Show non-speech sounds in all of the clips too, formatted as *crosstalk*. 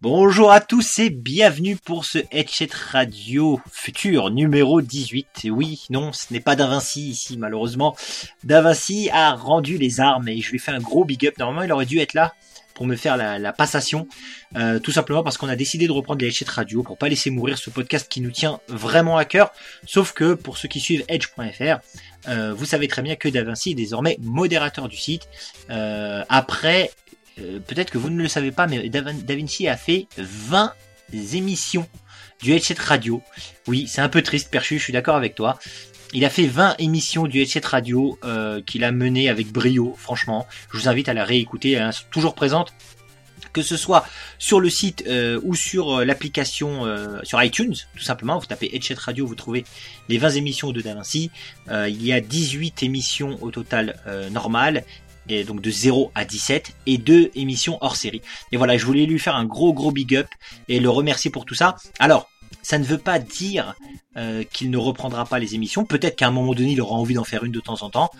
Bonjour à tous et bienvenue pour ce Headset Radio futur numéro 18. Et oui, non, ce n'est pas d'Avinci ici malheureusement. D'Avinci a rendu les armes et je lui fais un gros big up. Normalement, il aurait dû être là pour me faire la, passation. Euh, tout simplement parce qu'on a décidé de reprendre les Headset Radio pour pas laisser mourir ce podcast qui nous tient vraiment à cœur. Sauf que pour ceux qui suivent Edge.fr, euh, vous savez très bien que DaVinci est désormais modérateur du site. Euh, après peut-être que vous ne le savez pas, mais DaVinci a fait 20 émissions du Headset Radio. Oui, c'est un peu triste, Perchu, je suis d'accord avec toi. Il a fait 20 émissions du Headset Radio euh, qu'il a mené avec brio, franchement. Je vous invite à la réécouter, elle est toujours présente. Que ce soit sur le site euh, ou sur l'application sur iTunes, tout simplement, vous tapez Headset Radio, vous trouvez les 20 émissions de DaVinci. il y a 18 émissions au total normales et donc de 0 à 17 et deux émissions hors série. Et voilà, je voulais lui faire un gros gros big up et le remercier pour tout ça. Alors, ça ne veut pas dire euh, qu'il ne reprendra pas les émissions. Peut-être qu'à un moment donné, il aura envie d'en faire une de temps en temps.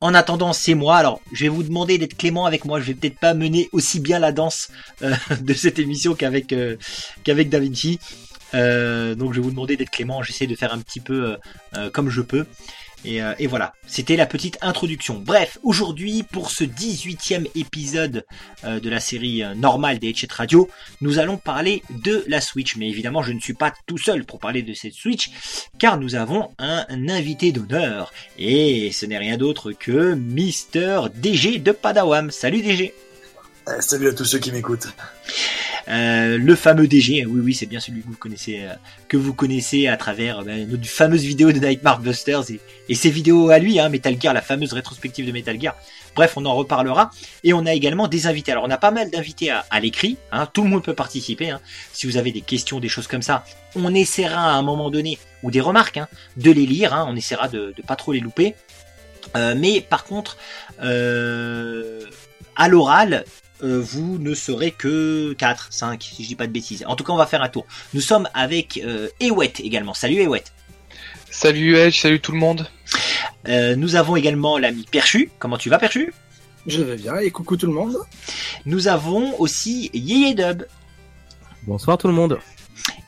En attendant, c'est moi. Alors, je vais vous demander d'être clément avec moi. Je vais peut-être pas mener aussi bien la danse euh, *laughs* de cette émission qu'avec euh, qu'avec Da Vinci. donc, je vais vous demander d'être clément. J'essaie de faire un petit peu comme je peux. Euh, et, voilà, c'était la petite introduction. Bref, aujourd'hui, pour ce 18e épisode euh, de la série euh, normale des Headset Radio, nous allons parler de la Switch. Mais évidemment, je ne suis pas tout seul pour parler de cette Switch, car nous avons un invité d'honneur. Et ce n'est rien d'autre que Mister DG de Padawam. Salut DG Salut à tous ceux qui m'écoutent. Euh, le fameux DG, oui oui c'est bien celui que vous connaissez, euh, que vous connaissez à travers euh, notre fameuse vidéo de Nightmare Busters et, et ses vidéos à lui, hein, Metal Gear, la fameuse rétrospective de Metal Gear. Bref, on en reparlera. Et on a également des invités. Alors on a pas mal d'invités à, à l'écrit, hein, tout le monde peut participer. Hein. Si vous avez des questions, des choses comme ça, on essaiera à un moment donné, ou des remarques, hein, de les lire, hein, on essaiera de, de pas trop les louper. mais par contre, à l'oral, euh, vous ne serez que 4, 5, si je dis pas de bêtises. En tout cas, on va faire un tour. Nous sommes avec euh, Ewet également. Salut Ewet. Salut Edge, salut tout le monde. Euh, nous avons également l'ami Perchu. Comment tu vas Perchu? Je vais bien et coucou tout le monde. Nous avons aussi Yeye Dub. Bonsoir tout le monde.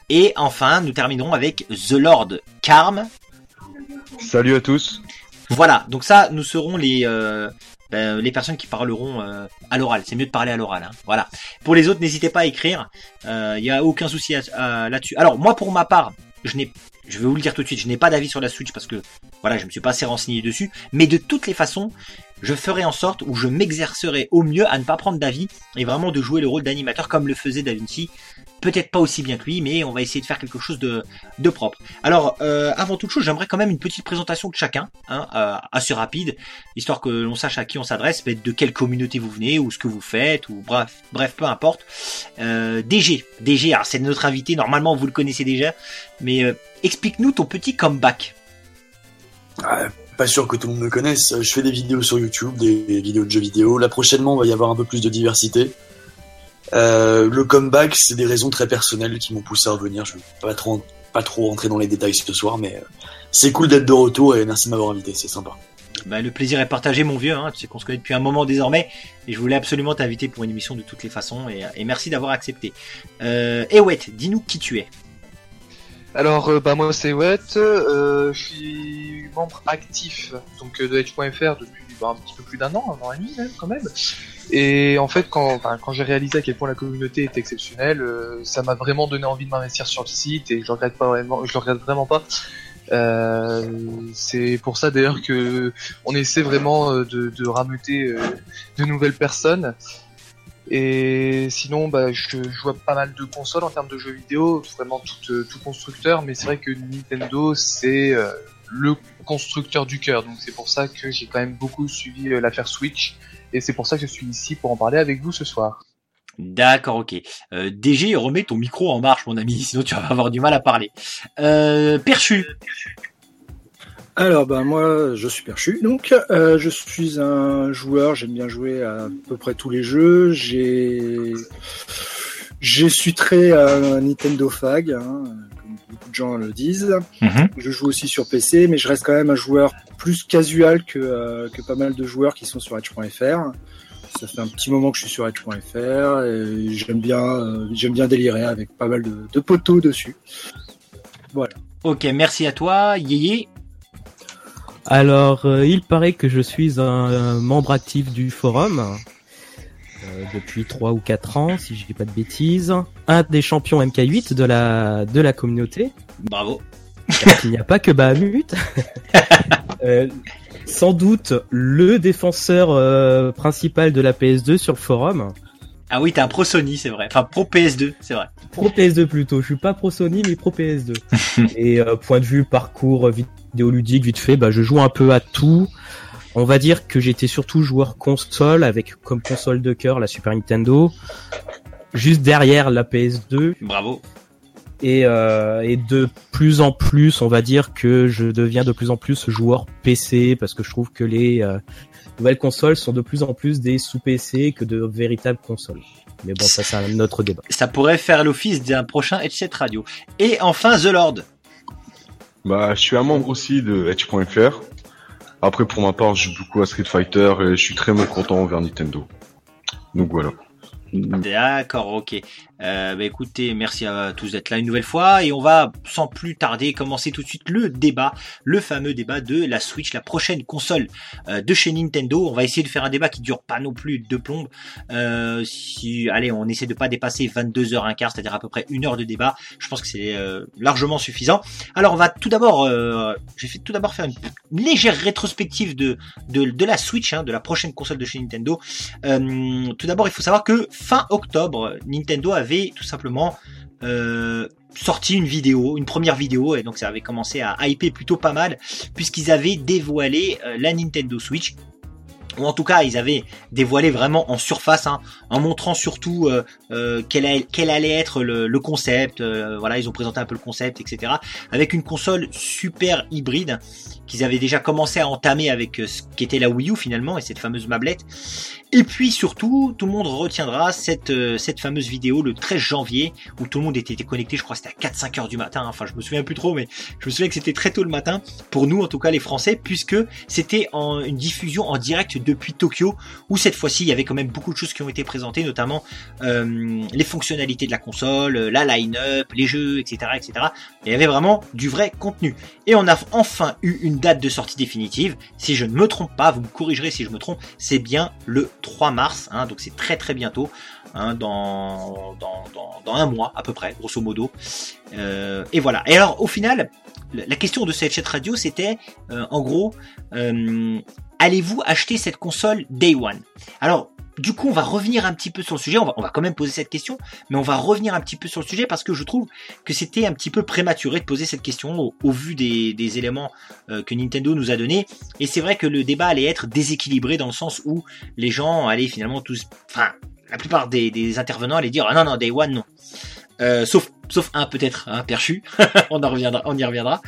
Et enfin, nous terminerons avec The Lord Carm. Salut à tous. Voilà, donc ça, nous serons les, euh, ben, les personnes qui parleront euh, à l'oral. C'est mieux de parler à l'oral. Hein. Voilà. Pour les autres, n'hésitez pas à écrire. Il euh, n'y a aucun souci là-dessus. Alors moi, pour ma part, je n'ai, je vais vous le dire tout de suite, je n'ai pas d'avis sur la Switch parce que voilà, je me suis pas assez renseigné dessus. Mais de toutes les façons, je ferai en sorte ou je m'exercerai au mieux à ne pas prendre d'avis et vraiment de jouer le rôle d'animateur comme le faisait Da Vinci peut-être pas aussi bien que lui, mais on va essayer de faire quelque chose de, de propre. Alors, euh, avant toute chose, j'aimerais quand même une petite présentation de chacun, hein, euh, assez rapide, histoire que l'on sache à qui on s'adresse, de quelle communauté vous venez, ou ce que vous faites, ou bref, bref, peu importe. Euh, DG, DG, alors c'est notre invité, normalement vous le connaissez déjà, mais euh, explique-nous ton petit comeback. Ah, pas sûr que tout le monde me connaisse, je fais des vidéos sur YouTube, des vidéos de jeux vidéo. Là prochainement, il va y avoir un peu plus de diversité. Euh, le comeback, c'est des raisons très personnelles qui m'ont poussé à revenir. Je vais pas trop, pas trop rentrer dans les détails ce soir, mais euh, c'est cool d'être de retour et merci de m'avoir invité, c'est sympa. Bah, le plaisir est partagé, mon vieux. Hein. Tu sais qu'on se connaît depuis un moment désormais, et je voulais absolument t'inviter pour une émission de toutes les façons, et, merci d'avoir accepté. Euh, Ewet, dis-nous qui tu es. Alors, euh, bah moi c'est Ewet, je suis membre actif donc de Edge.fr depuis bah, un petit peu plus d'un an, un an et demi même quand même. Et en fait, quand, quand j'ai réalisé à quel point la communauté est exceptionnelle, euh, ça m'a vraiment donné envie de m'investir sur le site et je regrette pas vraiment, je le regrette vraiment pas. Euh, c'est pour ça d'ailleurs que on essaie vraiment euh, de, de rameuter euh, de nouvelles personnes. Et sinon, bah, je, vois pas mal de consoles en termes de jeux vidéo, vraiment tout, tout constructeur, mais c'est vrai que Nintendo c'est le constructeur du cœur, donc c'est pour ça que j'ai quand même beaucoup suivi l'affaire Switch et c'est pour ça que je suis ici pour en parler avec vous ce soir. D'accord, ok. Euh, DG, remets ton micro en marche, mon ami, *laughs* sinon tu vas avoir du mal à parler. Euh, Perchu. Alors, ben moi, je suis Perchu, donc euh, je suis un joueur. J'aime bien jouer à, peu près tous les jeux. J'ai Je suis très euh, Nintendo fag, hein, comme beaucoup de gens le disent. Mhm. Je joue aussi sur PC, mais je reste quand même un joueur plus casual que, euh, que pas mal de joueurs qui sont sur Edge.fr. Ça fait un petit moment que je suis sur Edge.fr et j'aime bien, euh, j'aime bien délirer avec pas mal de, de poteaux dessus. Ok, merci à toi, Yéyé. Alors, euh, il paraît que je suis un, un membre actif du forum euh, depuis 3 ou 4 ans, si je dis pas de bêtises. Un des champions MK8 de la de la communauté. Bravo. Car il n'y a pas que Bahamut. *laughs* Euh, sans doute le défenseur euh, principal de la PS2 sur le forum. Ah oui, t'es un pro Sony, c'est vrai. Enfin, pro PS2, c'est vrai. Pro PS2 plutôt. Je suis pas pro Sony, mais pro PS2. *laughs* Et euh, point de vue parcours vidéoludique, vite fait, bah, je joue un peu à tout. On va dire que j'étais surtout joueur console avec comme console de cœur la Super Nintendo, juste derrière la PS2 Bravo. et, euh, et de plus en plus, on va dire que je deviens de plus en plus joueur PC parce que je trouve que les euh, nouvelles consoles sont de plus en plus des sous PC que de véritables consoles. Mais bon, ça c'est un autre débat. Ça pourrait faire l'office d'un prochain Headset Radio. Et enfin, The Lord. Bah, je suis un membre aussi de Edge.fr. Après, pour ma part, je joue beaucoup à Street Fighter et je suis très mécontent envers Nintendo. Donc voilà. D'accord, ok. Euh, bah écoutez, merci à tous d'être là une nouvelle fois et on va sans plus tarder commencer tout de suite le débat, le fameux débat de la Switch, la prochaine console euh, de chez Nintendo. On va essayer de faire un débat qui dure pas non plus de plombe. Euh, si, allez, on essaie de pas dépasser 22 heures un quart, c'est-à-dire à peu près une heure de débat. Je pense que c'est euh, largement suffisant. Alors on va tout d'abord, euh, je vais tout d'abord faire une, légère rétrospective de de, de la Switch, hein, de la prochaine console de chez Nintendo. Euh, tout d'abord, il faut savoir que fin octobre, Nintendo tout simplement euh, sorti une vidéo, une première vidéo, et donc ça avait commencé à hyper plutôt pas mal, puisqu'ils avaient dévoilé euh, la Nintendo Switch. Ou en tout cas, ils avaient dévoilé vraiment en surface, hein, en montrant surtout euh, quel, quel allait être le, concept. voilà, ils ont présenté un peu le concept, etc. Avec une console super hybride qu'ils avaient déjà commencé à entamer avec euh, ce qu'était la Wii U finalement et cette fameuse mablette. Et puis surtout, tout le monde retiendra cette, euh, cette fameuse vidéo le 13 janvier où tout le monde était, connecté, je crois c'était à 4-5 heures du matin, enfin je me souviens plus trop, mais je me souviens que c'était très tôt le matin, pour nous en tout cas les Français, puisque c'était en, une diffusion en direct depuis Tokyo, où cette fois-ci il y avait quand même beaucoup de choses qui ont été présentées, notamment euh, les fonctionnalités de la console, la line-up, les jeux, etc., etc. Il y avait vraiment du vrai contenu. Et on a enfin eu une date de sortie définitive. Si je ne me trompe pas, vous me corrigerez si je me trompe, c'est bien le 3 mars, hein, donc c'est très très bientôt, hein, dans, dans, dans, dans un mois à peu près, grosso modo. Euh, et voilà. Et alors au final, la question de cette chat radio, c'était euh, en gros, euh, allez-vous acheter cette console Day One? Alors du coup, on va revenir un petit peu sur le sujet. On va, on va quand même poser cette question, mais on va revenir un petit peu sur le sujet parce que je trouve que c'était un petit peu prématuré de poser cette question au, au vu des, des éléments euh, que Nintendo nous a donnés. Et c'est vrai que le débat allait être déséquilibré dans le sens où les gens allaient finalement tous, enfin, la plupart des, des intervenants allaient dire ah non non Day One non. Euh, sauf sauf un peut-être un perchu, *laughs* on en reviendra, on y reviendra.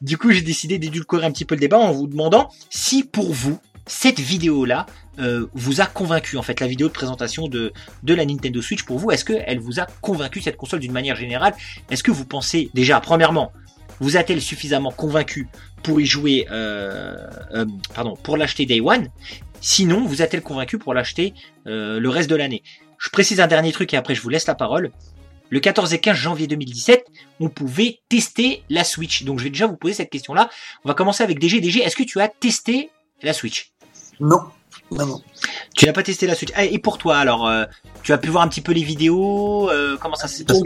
Du coup, j'ai décidé d'édulcorer un petit peu le débat en vous demandant si pour vous cette vidéo là euh, vous a convaincu en fait la vidéo de présentation de de la Nintendo Switch pour vous est-ce que elle vous a convaincu cette console d'une manière générale? Est-ce que vous pensez déjà premièrement vous a-t-elle suffisamment convaincu pour y jouer euh, euh, pardon pour l'acheter day one? Sinon vous a-t-elle convaincu pour l'acheter le reste de l'année? Je précise un dernier truc et après je vous laisse la parole le 14 et 15 janvier 2017, on pouvait tester la Switch. Donc je vais déjà vous poser cette question-là. On va commencer avec DG. DG, est-ce que tu as testé la Switch? Non, non, non. Tu n'as pas testé la Switch. Ah, et pour toi, alors, euh, tu as pu voir un petit peu les vidéos euh, Comment ça s'est passé.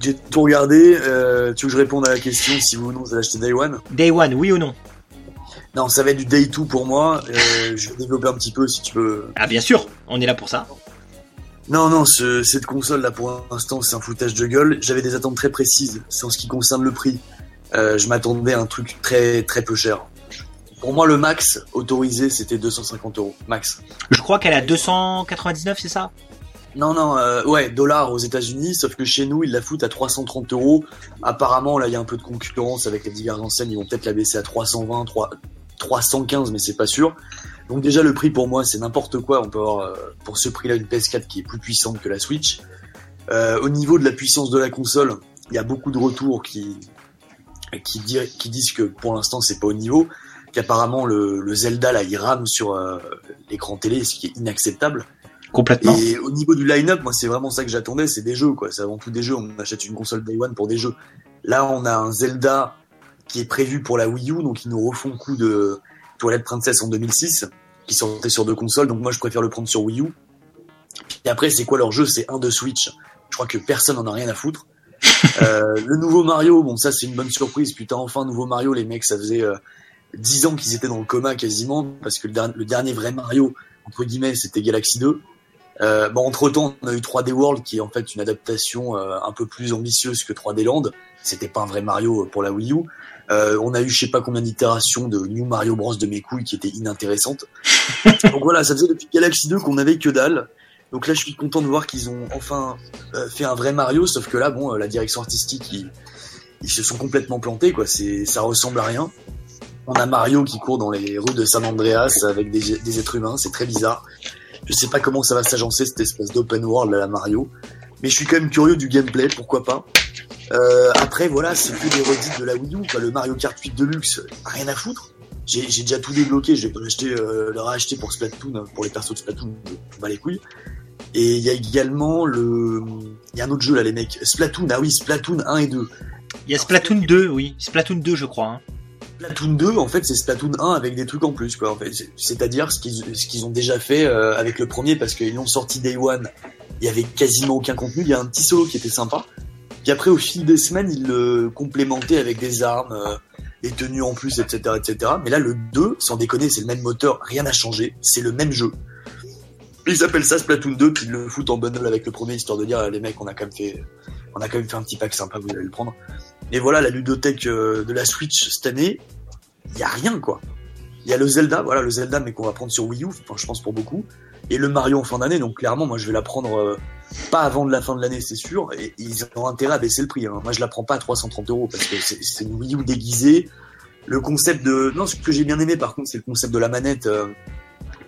J'ai tout regardé. Euh, tu veux que je réponde à la question si vous ou non vous allez acheter Day One Day One, oui ou non Non, ça va être du Day 2 pour moi. Euh, je vais développer un petit peu si tu veux. Ah bien sûr, on est là pour ça. Non, non, ce- cette console là pour l'instant c'est un foutage de gueule. J'avais des attentes très précises. C'est en ce qui concerne le prix. Je m'attendais à un truc très très peu cher. Pour moi, le max autorisé c'était 250 euros max. Je crois qu'elle a 299, c'est ça? Non, non, euh, ouais, dollars aux États-Unis, sauf que chez nous ils la foutent à 330 euros. Apparemment, là il y a un peu de concurrence avec les diverses enseignes. Ils vont peut-être la baisser à 320, 3, 315, mais c'est pas sûr. Donc déjà le prix pour moi c'est n'importe quoi. On peut avoir euh, pour ce prix-là une PS4 qui est plus puissante que la Switch. Euh, au niveau de la puissance de la console, il y a beaucoup de retours qui qui, disent que pour l'instant c'est pas au niveau, qu'apparemment le, le Zelda là il rame sur euh, l'écran télé, ce qui est inacceptable. Complètement. Et au niveau du line-up, moi c'est vraiment ça que j'attendais, c'est des jeux quoi. C'est avant tout des jeux. On achète une console Day One pour des jeux. Là on a un Zelda qui est prévu pour la Wii U, donc ils nous refont le coup de Toilette Princess en 2006, qui sortait sur deux consoles. Donc moi je préfère le prendre sur Wii U. Et après c'est quoi leur jeu? C'est un de Switch. Je crois que personne en a rien à foutre. *laughs* Euh, le nouveau Mario, bon ça c'est une bonne surprise. Putain enfin nouveau Mario, les mecs ça faisait euh, 10 ans qu'ils étaient dans le coma quasiment parce que le, der- le dernier vrai Mario entre guillemets c'était Galaxy 2. Euh, bon, entre temps, on a eu 3D World qui est en fait une adaptation euh, un peu plus ambitieuse que 3D Land. C'était pas un vrai Mario pour la Wii U. Euh, on a eu je sais pas combien d'itérations de New Mario Bros de mes couilles qui étaient inintéressantes. *laughs* Donc voilà, ça faisait depuis Galaxy 2 qu'on avait que dalle. Donc là, je suis content de voir qu'ils ont enfin euh, fait un vrai Mario, sauf que là, bon, euh, la direction artistique, ils, ils se sont complètement plantés, quoi. C'est, ça ressemble à rien. On a Mario qui court dans les rues de San Andreas avec des, des êtres humains, c'est très bizarre. Je sais pas comment ça va s'agencer cette espèce d'open world à la Mario, mais je suis quand même curieux du gameplay, pourquoi pas. Euh, après, voilà, c'est que des redites de la Wii U. Le Mario Kart 8 Deluxe, rien à foutre. J'ai j'ai déjà tout débloqué, je vais acheter, euh, le racheter pour Splatoon, pour les persos de Splatoon, m'en bats les couilles. Et il y a également le, il y a un autre jeu là, les mecs. Splatoon, ah oui, Splatoon 1 et 2. Il y a Splatoon 2, oui. Splatoon 2, je crois. hein. Splatoon 2, en fait, c'est Splatoon 1 avec des trucs en plus, quoi. C'est-à-dire ce qu'ils ont déjà fait euh, avec le premier, parce qu'ils l'ont sorti Day One. Il y avait quasiment aucun contenu. Il y a un petit solo qui était sympa. Puis après, au fil des semaines, ils le complémentaient avec des armes, euh, des tenues en plus, etc., etc. Mais là, le 2, sans déconner, c'est le même moteur, rien n'a changé. C'est le même jeu. Ils appellent ça Splatoon 2, puis ils le foutent en bundle avec le premier, histoire de dire, les mecs, on a même fait, on a quand même fait un petit pack sympa, vous allez le prendre. Et voilà, la ludothèque euh, de la Switch cette année, il y a rien quoi. Il y a le Zelda, voilà le Zelda mais qu'on va prendre sur Wii U, enfin je pense pour beaucoup, et le Mario en fin d'année. Donc clairement moi je vais la prendre euh, pas avant de la fin de l'année c'est sûr. Et ils ont intérêt à baisser le prix. Hein. Moi je la prends pas à 330 euros parce que c'est une Wii U déguisée. Le concept de non ce que j'ai bien aimé par contre c'est le concept de la manette. euh,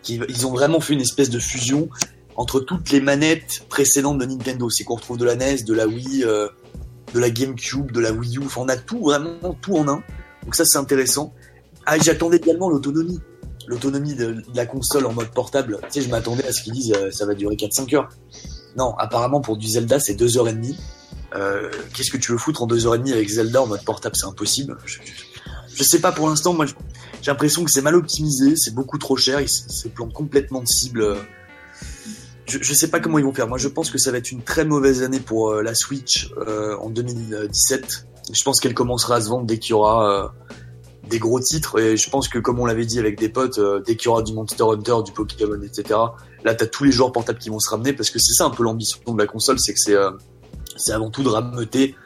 qui, ils ont vraiment fait une espèce de fusion entre toutes les manettes précédentes de Nintendo. C'est qu'on retrouve de la NES, de la Wii, euh, de la GameCube, de la Wii U. Enfin on a tout vraiment tout en un. Donc ça c'est intéressant. Ah, j'attendais également l'autonomie. L'autonomie de, la console en mode portable. Tu sais, je m'attendais à ce qu'ils disent euh, ça va durer 4-5 heures. Non, apparemment pour du Zelda, c'est 2h30. Euh, Qu'est-ce que tu veux foutre en 2h30 avec Zelda en mode portable? C'est impossible. Je, sais pas pour l'instant, moi j'ai l'impression que c'est mal optimisé, c'est beaucoup trop cher, ils se plantent complètement de cible. Je, je sais pas comment ils vont faire. Moi je pense que ça va être une très mauvaise année pour euh, la Switch euh, en 2017. Je pense qu'elle commencera à se vendre dès qu'il y aura euh, des gros titres et je pense que comme on l'avait dit avec des potes, euh, dès qu'il y aura du Monster Hunter, du Pokémon, etc. Là, t'as tous les joueurs portables qui vont se ramener parce que c'est ça un peu l'ambition de la console, c'est que c'est c'est avant tout de rameuter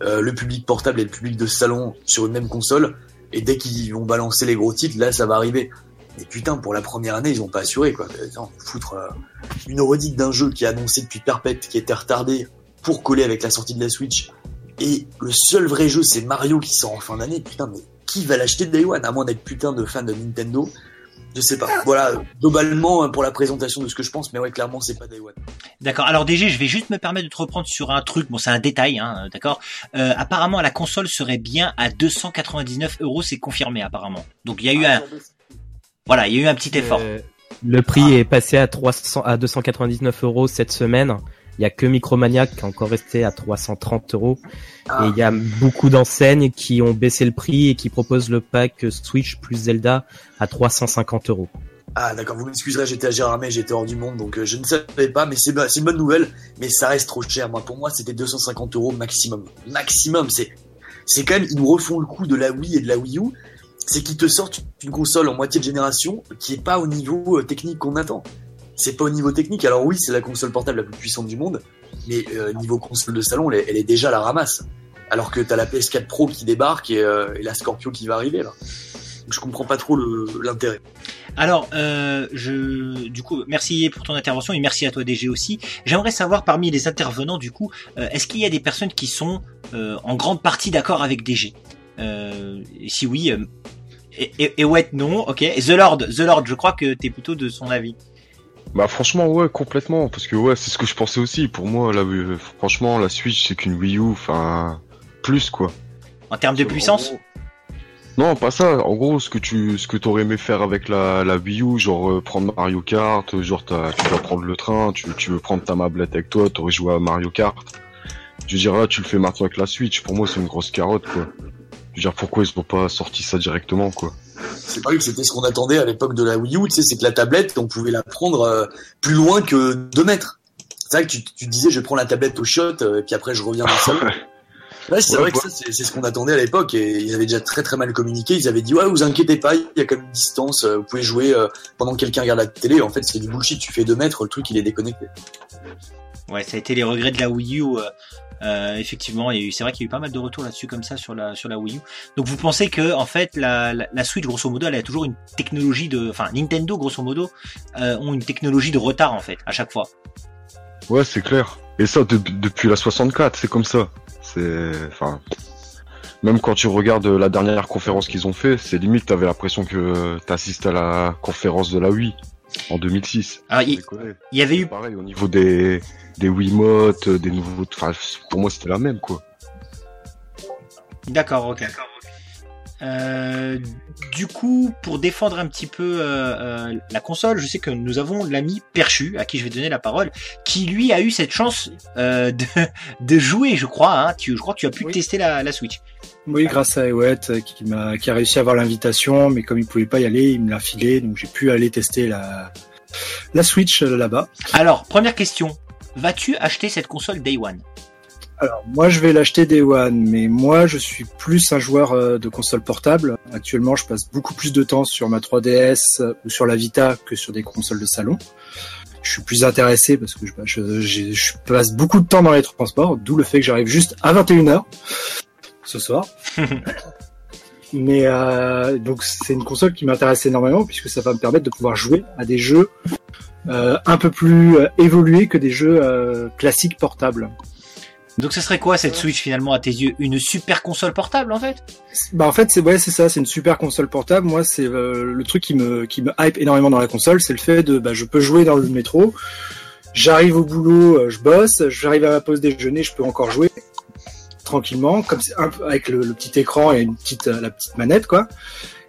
le public portable et le public de salon sur une même console. Et dès qu'ils vont balancer les gros titres, là, ça va arriver. Mais putain, pour la première année, ils ont pas assuré quoi. Attends, foutre euh, une redite d'un jeu qui est annoncé depuis perpète, qui était retardé pour coller avec la sortie de la Switch. Et le seul vrai jeu, c'est Mario qui sort en fin d'année. Putain, mais qui va l'acheter de Day One à moins d'être putain de fan de Nintendo? Je sais pas. Voilà, globalement pour la présentation de ce que je pense, mais ouais, clairement, c'est pas Day One. D'accord. Alors DG, je vais juste me permettre de te reprendre sur un truc. Bon, c'est un détail, hein, d'accord. Euh, apparemment, la console serait bien à 299 euros. C'est confirmé apparemment. Donc il y a eu un, voilà, il y a eu un petit effort. Euh, le prix est passé à 300 à 299 euros cette semaine. Il y a que Micromania qui est encore resté à 330 euros. Ah. Et il y a beaucoup d'enseignes qui ont baissé le prix et qui proposent le pack Switch plus Zelda à 350 euros. Ah d'accord, vous m'excuserez, j'étais à Gérardmer, j'étais hors du monde, donc euh, je ne savais pas, mais c'est c'est une bonne nouvelle, mais ça reste trop cher. Moi, pour moi, c'était 250 euros maximum. Maximum, c'est c'est quand même, ils nous refont le coup de la Wii et de la Wii U, c'est qu'ils te sortent une console en moitié de génération qui est pas au niveau euh, technique qu'on attend. C'est pas au niveau technique. Alors oui, c'est la console portable la plus puissante du monde, mais euh, niveau console de salon, elle est, déjà la ramasse. Alors que t'as la PS4 Pro qui débarque et, euh, et la Scorpio qui va arriver là. Donc, je comprends pas trop l'intérêt. Alors, euh, je, du coup, merci pour ton intervention et merci à toi DG aussi. J'aimerais savoir parmi les intervenants, du coup, euh, est-ce qu'il y a des personnes qui sont euh, en grande partie d'accord avec DG et Si oui, euh, et, et, et ouais, non, ok. The Lord, The Lord, je crois que t'es plutôt de son avis. Bah franchement ouais complètement parce que ouais c'est ce que je pensais aussi pour moi là euh, franchement la Switch c'est qu'une Wii U enfin plus quoi. En termes de puissance Non pas ça en gros ce que tu ce que t'aurais aimé faire avec la, la Wii U genre euh, prendre Mario Kart genre t'as- tu vas prendre le train tu, tu veux prendre ta mablette avec toi t'aurais joué à Mario Kart je veux dire là tu le fais maintenant avec la Switch pour moi c'est une grosse carotte quoi. Je veux dire pourquoi ils ont pas sorti ça directement quoi. C'est vrai que c'était ce qu'on attendait à l'époque de la Wii U, tu sais, c'est que la tablette, on pouvait la prendre euh, plus loin que 2 mètres. C'est vrai que tu, tu disais, je prends la tablette au shot, euh, et puis après je reviens dans le salon. *laughs* Ouais, c'est Ouais, vrai que ça, c'est ce qu'on attendait à l'époque, et ils avaient déjà très très mal communiqué. Ils avaient dit, ouais, vous inquiétez pas, il y a comme une distance, euh, vous pouvez jouer pendant que quelqu'un regarde la télé. En fait, c'est du bullshit, tu fais 2 mètres, le truc il est déconnecté. Ouais, ça a été les regrets de la Wii U. euh, euh, effectivement, eu- c'est vrai qu'il y a eu pas mal de retours là-dessus comme ça sur la sur Wii U. Donc vous pensez que en fait la, la, Switch grosso modo elle a toujours une technologie de, enfin Nintendo grosso modo euh, ont une technologie de retard en fait à chaque fois. Ouais, c'est clair. Et ça, de- depuis la 64, c'est comme ça. C'est, enfin, même quand tu regardes la dernière conférence qu'ils ont fait, c'est limite, t'avais l'impression que t'assistes à la conférence de la Wii en 2006. Alors il, Déconner. il y avait eu Pareil, au niveau des, des Wiimotes, des nouveaux, enfin, pour moi, c'était la même, quoi. D'accord, ok. Euh, du coup, pour défendre un petit peu euh, euh, la console, je sais que nous avons l'ami Perchu, à qui je vais donner la parole, qui lui a eu cette chance de, de jouer, je crois. Hein, tu, je crois que tu as pu Oui. tester la, la Switch. Oui, grâce à Ewet qui m'a qui a réussi à avoir l'invitation, mais comme il pouvait pas y aller, il me l'a filé, donc j'ai pu aller tester la la Switch là-bas. Alors, première question. Vas-tu acheter cette console Day One? Alors moi je vais l'acheter Day One, mais moi je suis plus un joueur euh, de console portable. Actuellement je passe beaucoup plus de temps sur ma 3DS euh, ou sur la Vita que sur des consoles de salon. Je suis plus intéressé parce que je, bah, je, j'ai- je passe beaucoup de temps dans les transports, d'où le fait que j'arrive juste à 21h ce soir. *laughs* Mais euh, donc c'est une console qui m'intéresse énormément puisque ça va me permettre de pouvoir jouer à des jeux euh, un peu plus évolués que des jeux euh, classiques portables. Donc, ce serait quoi cette Switch finalement à tes yeux? Une super console portable en fait? Bah en fait c'est ouais c'est ça c'est une super console portable. Moi c'est euh, le truc qui me qui me hype énormément dans la console c'est le fait de bah je peux jouer dans le métro. J'arrive au boulot euh, je bosse. J'arrive à ma pause déjeuner je peux encore jouer tranquillement comme un avec le, le petit écran et une petite euh, la petite manette quoi.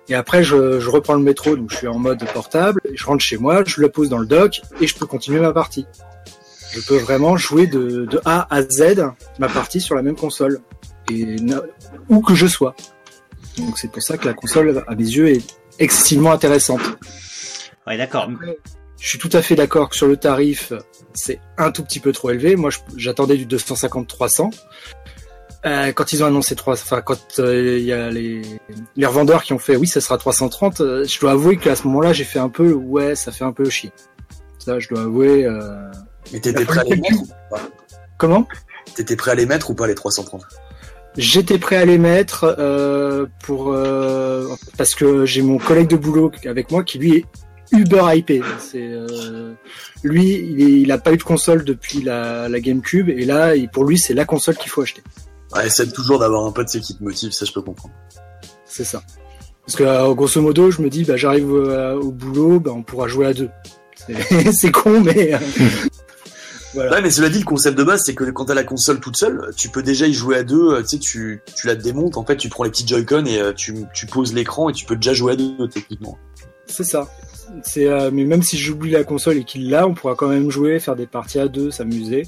Et après je, je reprends le métro donc je suis en mode portable. Je rentre chez moi je le pose dans le dock et je peux continuer ma partie je peux vraiment jouer de, de A à Z ma partie sur la même console et où que je sois donc c'est pour ça que la console, à mes yeux, est excessivement intéressante. Ouais, d'accord. Je suis tout à fait d'accord que sur le tarif, c'est un tout petit peu trop élevé. Moi, j'attendais du 250-300. Euh, quand ils ont annoncé 3, enfin quand euh, il y a les, les revendeurs qui ont fait oui, ça sera 330, euh, je dois avouer qu'à ce moment-là, j'ai fait un peu ouais, ça fait un peu chier. Ça, je dois avouer. Mais t'étais prêt à les mettre ou pas Comment T'étais prêt à les mettre ou pas les 330 J'étais prêt à les mettre euh, pour euh, parce que j'ai mon collègue de boulot avec moi qui lui est uber hypé. C'est euh, lui, il, est- il a pas eu de console depuis la, la GameCube et là, il- pour lui, c'est la console qu'il faut acheter. Ouais, c'est toujours d'avoir un pote c'est qui te motive, ça je peux comprendre. C'est ça. Parce que euh, grosso modo, je me dis, bah j'arrive euh, au boulot, bah on pourra jouer à deux. C'est- *laughs* C'est con, mais euh, *laughs* voilà. Ouais, mais cela dit, le concept de base, c'est que quand t'as la console toute seule, tu peux déjà y jouer à deux. euh, Tu sais, tu, tu la démontes, en fait, tu prends les petits Joy-Con et euh, tu, tu poses l'écran et tu peux déjà jouer à deux, techniquement. C'est ça. C'est euh, mais même si j'oublie la console et qu'il l'a, on pourra quand même jouer, faire des parties à deux, s'amuser.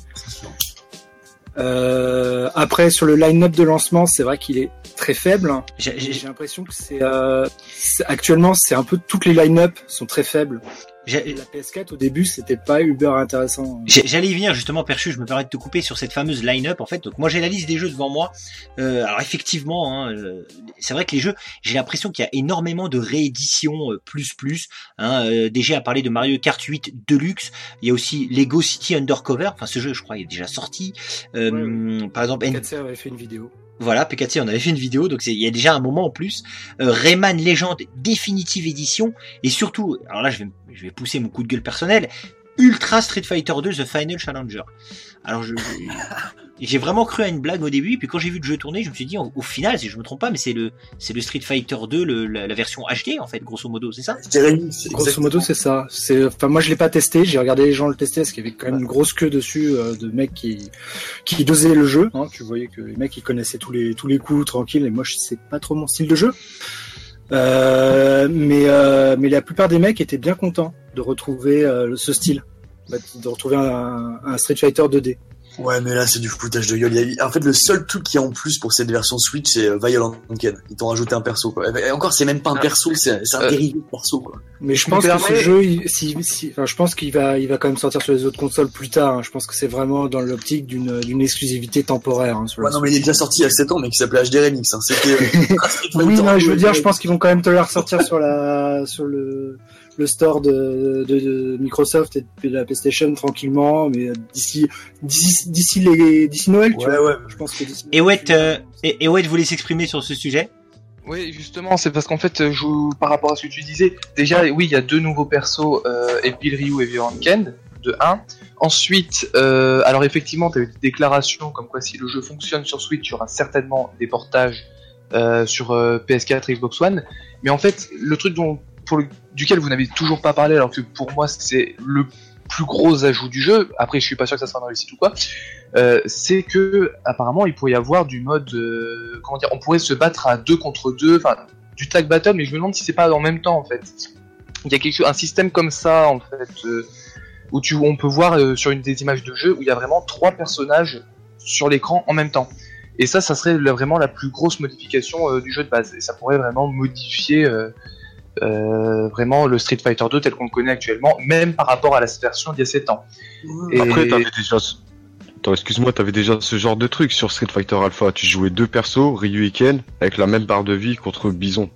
Euh, après sur le line-up de lancement, c'est vrai qu'il est très faible. J'ai- l'impression que c'est euh, c'est- actuellement c'est un peu toutes les line-up sont très faibles. La PS4 au début c'était pas uber intéressant. J'allais y venir justement, Perchu, je me permets de te couper sur cette fameuse line-up en fait. Donc moi j'ai la liste des jeux devant moi. Euh, alors effectivement, hein, euh, c'est vrai que les jeux, j'ai l'impression qu'il y a énormément de rééditions euh, plus plus. Hein, euh, déjà à parler de Mario Kart 8 Deluxe, il y a aussi Lego City Undercover. Enfin ce jeu, je crois, il est déjà sorti. Euh, Par exemple, N- 4 avait fait une vidéo. Voilà, PKC, on avait fait une vidéo, donc il y a déjà un moment en plus. Euh, Rayman Legend Definitive Edition, et surtout, alors là je vais, je vais pousser mon coup de gueule personnel, Ultra Street Fighter 2 The Final Challenger. Alors je, j'ai vraiment cru à une blague au début, puis quand j'ai vu le jeu tourner, je me suis dit au, final, si je me trompe pas, mais c'est le c'est le Street Fighter 2, le, la, version HD en fait, grosso modo, c'est ça? Grosso modo, c'est ça. C'est enfin moi je l'ai pas testé, j'ai regardé les gens le tester parce qu'il y avait quand même une grosse queue dessus euh, de mecs qui qui dosaient le jeu. Hein. Tu voyais que les mecs ils connaissaient tous les tous les coups tranquilles, et moi c'est pas trop mon style de jeu. Euh, mais euh, mais la plupart des mecs étaient bien contents de retrouver euh, ce style, de retrouver un, un Street Fighter 2D. Ouais, mais là, c'est du foutage de gueule. En fait, le seul truc qu'il y a en plus pour cette version Switch, c'est euh, Violent Ken. Ils t'ont rajouté un perso, quoi. Et encore, c'est même pas un ah. perso, c'est un euh, dérivé de perso, quoi. Mais je pense que ce jeu, si, si, enfin, je pense qu'il va, il va quand même sortir sur les autres consoles plus tard. Hein. Je pense que c'est vraiment dans l'optique d'une, d'une exclusivité temporaire. Hein, ouais, non, mais il est déjà sorti il y a 7 ans, mais qui s'appelait HD Remix. Hein. C'était. Euh, *laughs* oui, non, je veux dire, je pense qu'ils vont quand même te le ressortir sur la, sur le le store de, de, Microsoft et de la PlayStation tranquillement, mais d'ici d'ici les d'ici Noël, tu vois. Je pense que et ouais, euh, et, et ouais, voulais s'exprimer sur ce sujet? Oui, justement, c'est parce qu'en fait, je, par rapport à ce que tu disais, déjà, oui, il y a deux nouveaux persos, euh, Bill Ryu et Violent Ken, de 1. Ensuite, euh, alors effectivement, tu as eu des déclarations comme quoi si le jeu fonctionne sur Switch, il y aura certainement des portages euh, sur euh, PS4 et Xbox One. Mais en fait, le truc dont duquel vous n'avez toujours pas parlé, alors que pour moi c'est le plus gros ajout du jeu. Après, je suis pas sûr que ça sera une réussite ou quoi. Euh, c'est que apparemment, il pourrait y avoir du mode, euh, comment dire, on pourrait se battre à deux contre deux, enfin du tag battle, mais je me demande si c'est pas en même temps en fait. Il y a quelque un système comme ça en fait, euh, où tu, on peut voir sur une des images de jeu où il y a vraiment trois personnages sur l'écran en même temps. Et ça, ça serait vraiment la plus grosse modification du jeu de base. Et ça pourrait vraiment modifier euh, vraiment le Street Fighter 2 tel qu'on le connaît actuellement, même par rapport à la version d'il y a 7 ans. Et... Après, t'avais déjà. excuse-moi, t'avais déjà ce genre de truc sur Street Fighter Alpha. Tu jouais deux persos, Ryu et Ken, avec la même barre de vie contre Bison.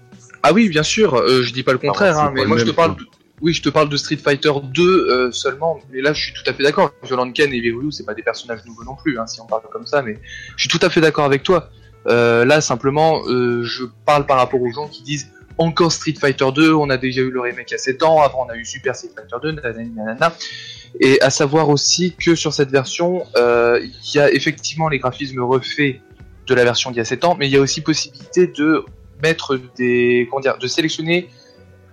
Ah oui, bien sûr, euh, je dis pas le contraire, hein, mais moi je te parle. De... Oui, je te parle de Street Fighter 2 euh, seulement, mais là je suis tout à fait d'accord. Violent Ken et Ryu, c'est pas des personnages nouveaux non plus, hein, si on parle comme ça, mais je suis tout à fait d'accord avec toi. là, simplement, je parle par rapport aux gens qui disent encore Street Fighter 2, on a déjà eu le remake il y a 7 ans, avant on a eu Super Street Fighter 2, nanana. Et à savoir aussi que sur cette version, euh, il y a effectivement les graphismes refaits de la version d'il y a 7 ans, mais il y a aussi possibilité de mettre des. comment dire, de sélectionner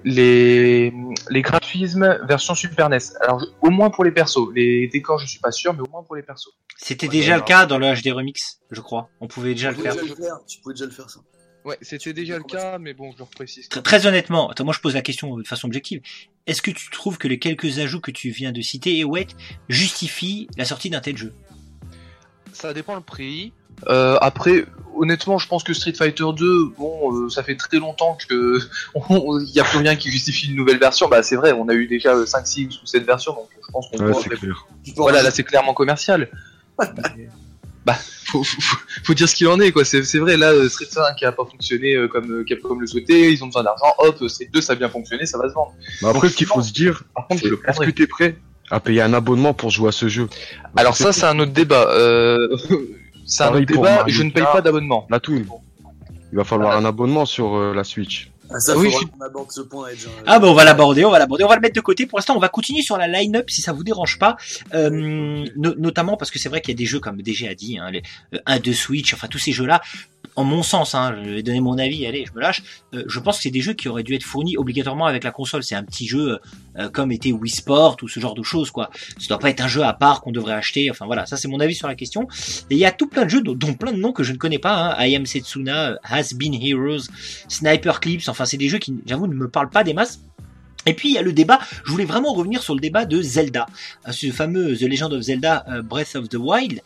les, les graphismes version Super NES. Alors au moins pour les persos, les décors je suis pas sûr, mais au moins pour les persos. C'était déjà le cas dans le HD Remix, je crois. On pouvait déjà, le, faire. déjà le faire. Tu pouvais déjà le faire ça. Ouais, c'était déjà le cas, mais bon, je le reprécise. Très, honnêtement, moi je pose la question de façon objective. Est-ce que tu trouves que les quelques ajouts que tu viens de citer, et justifient la sortie d'un tel jeu? Ça dépend le prix. Euh, après, honnêtement, je pense que Street Fighter 2, bon, euh, ça fait très longtemps que *laughs* il y a plus rien qui justifie une nouvelle version. Bah, c'est vrai, on a eu déjà 5, 6 ou 7 versions, donc je pense qu'on ouais, Voilà, là c'est clairement commercial. *laughs* bah, faut, faut, dire ce qu'il en est, quoi. C'est, vrai, là, euh, Street 5 qui a pas fonctionné euh, comme euh, Capcom le souhaitait, ils ont besoin d'argent, hop, Street 2 ça a bien fonctionné, ça va se vendre. Mais après, ce qu'il faut se dire, par contre, est-ce que t'es prêt à payer un abonnement pour jouer à ce jeu? Alors ça, c'est un autre débat. Euh... *laughs* c'est un autre débat, je ne paye pas d'abonnement. La toune. Il va falloir un abonnement sur la Switch. Ah, ça, oui, on aborde ce point, Edge. Hein. Ah, bon, on va l'aborder, on va l'aborder, on va le mettre de côté. Pour l'instant, on va continuer sur la line-up si ça vous dérange pas. Euh, notamment parce que c'est vrai qu'il y a des jeux comme DG a dit, hein, les, 1 euh, de Switch, enfin tous ces jeux-là, en mon sens, hein, je vais donner mon avis, allez, je me lâche. Euh, je pense que c'est des jeux qui auraient dû être fournis obligatoirement avec la console. C'est un petit jeu euh, comme était Wii Sport ou ce genre de choses, quoi. Ça doit pas être un jeu à part qu'on devrait acheter. Enfin voilà, ça c'est mon avis sur la question. Et il y a tout plein de jeux, dont plein de noms que je ne connais pas. Hein. I Am Setsuna, Has Been Heroes, Sniper Clips. Enfin, c'est des jeux qui, j'avoue, ne me parlent pas des masses. Et puis il y a le débat, je voulais vraiment revenir sur le débat de Zelda, euh, ce fameux The Legend of Zelda Breath of the Wild.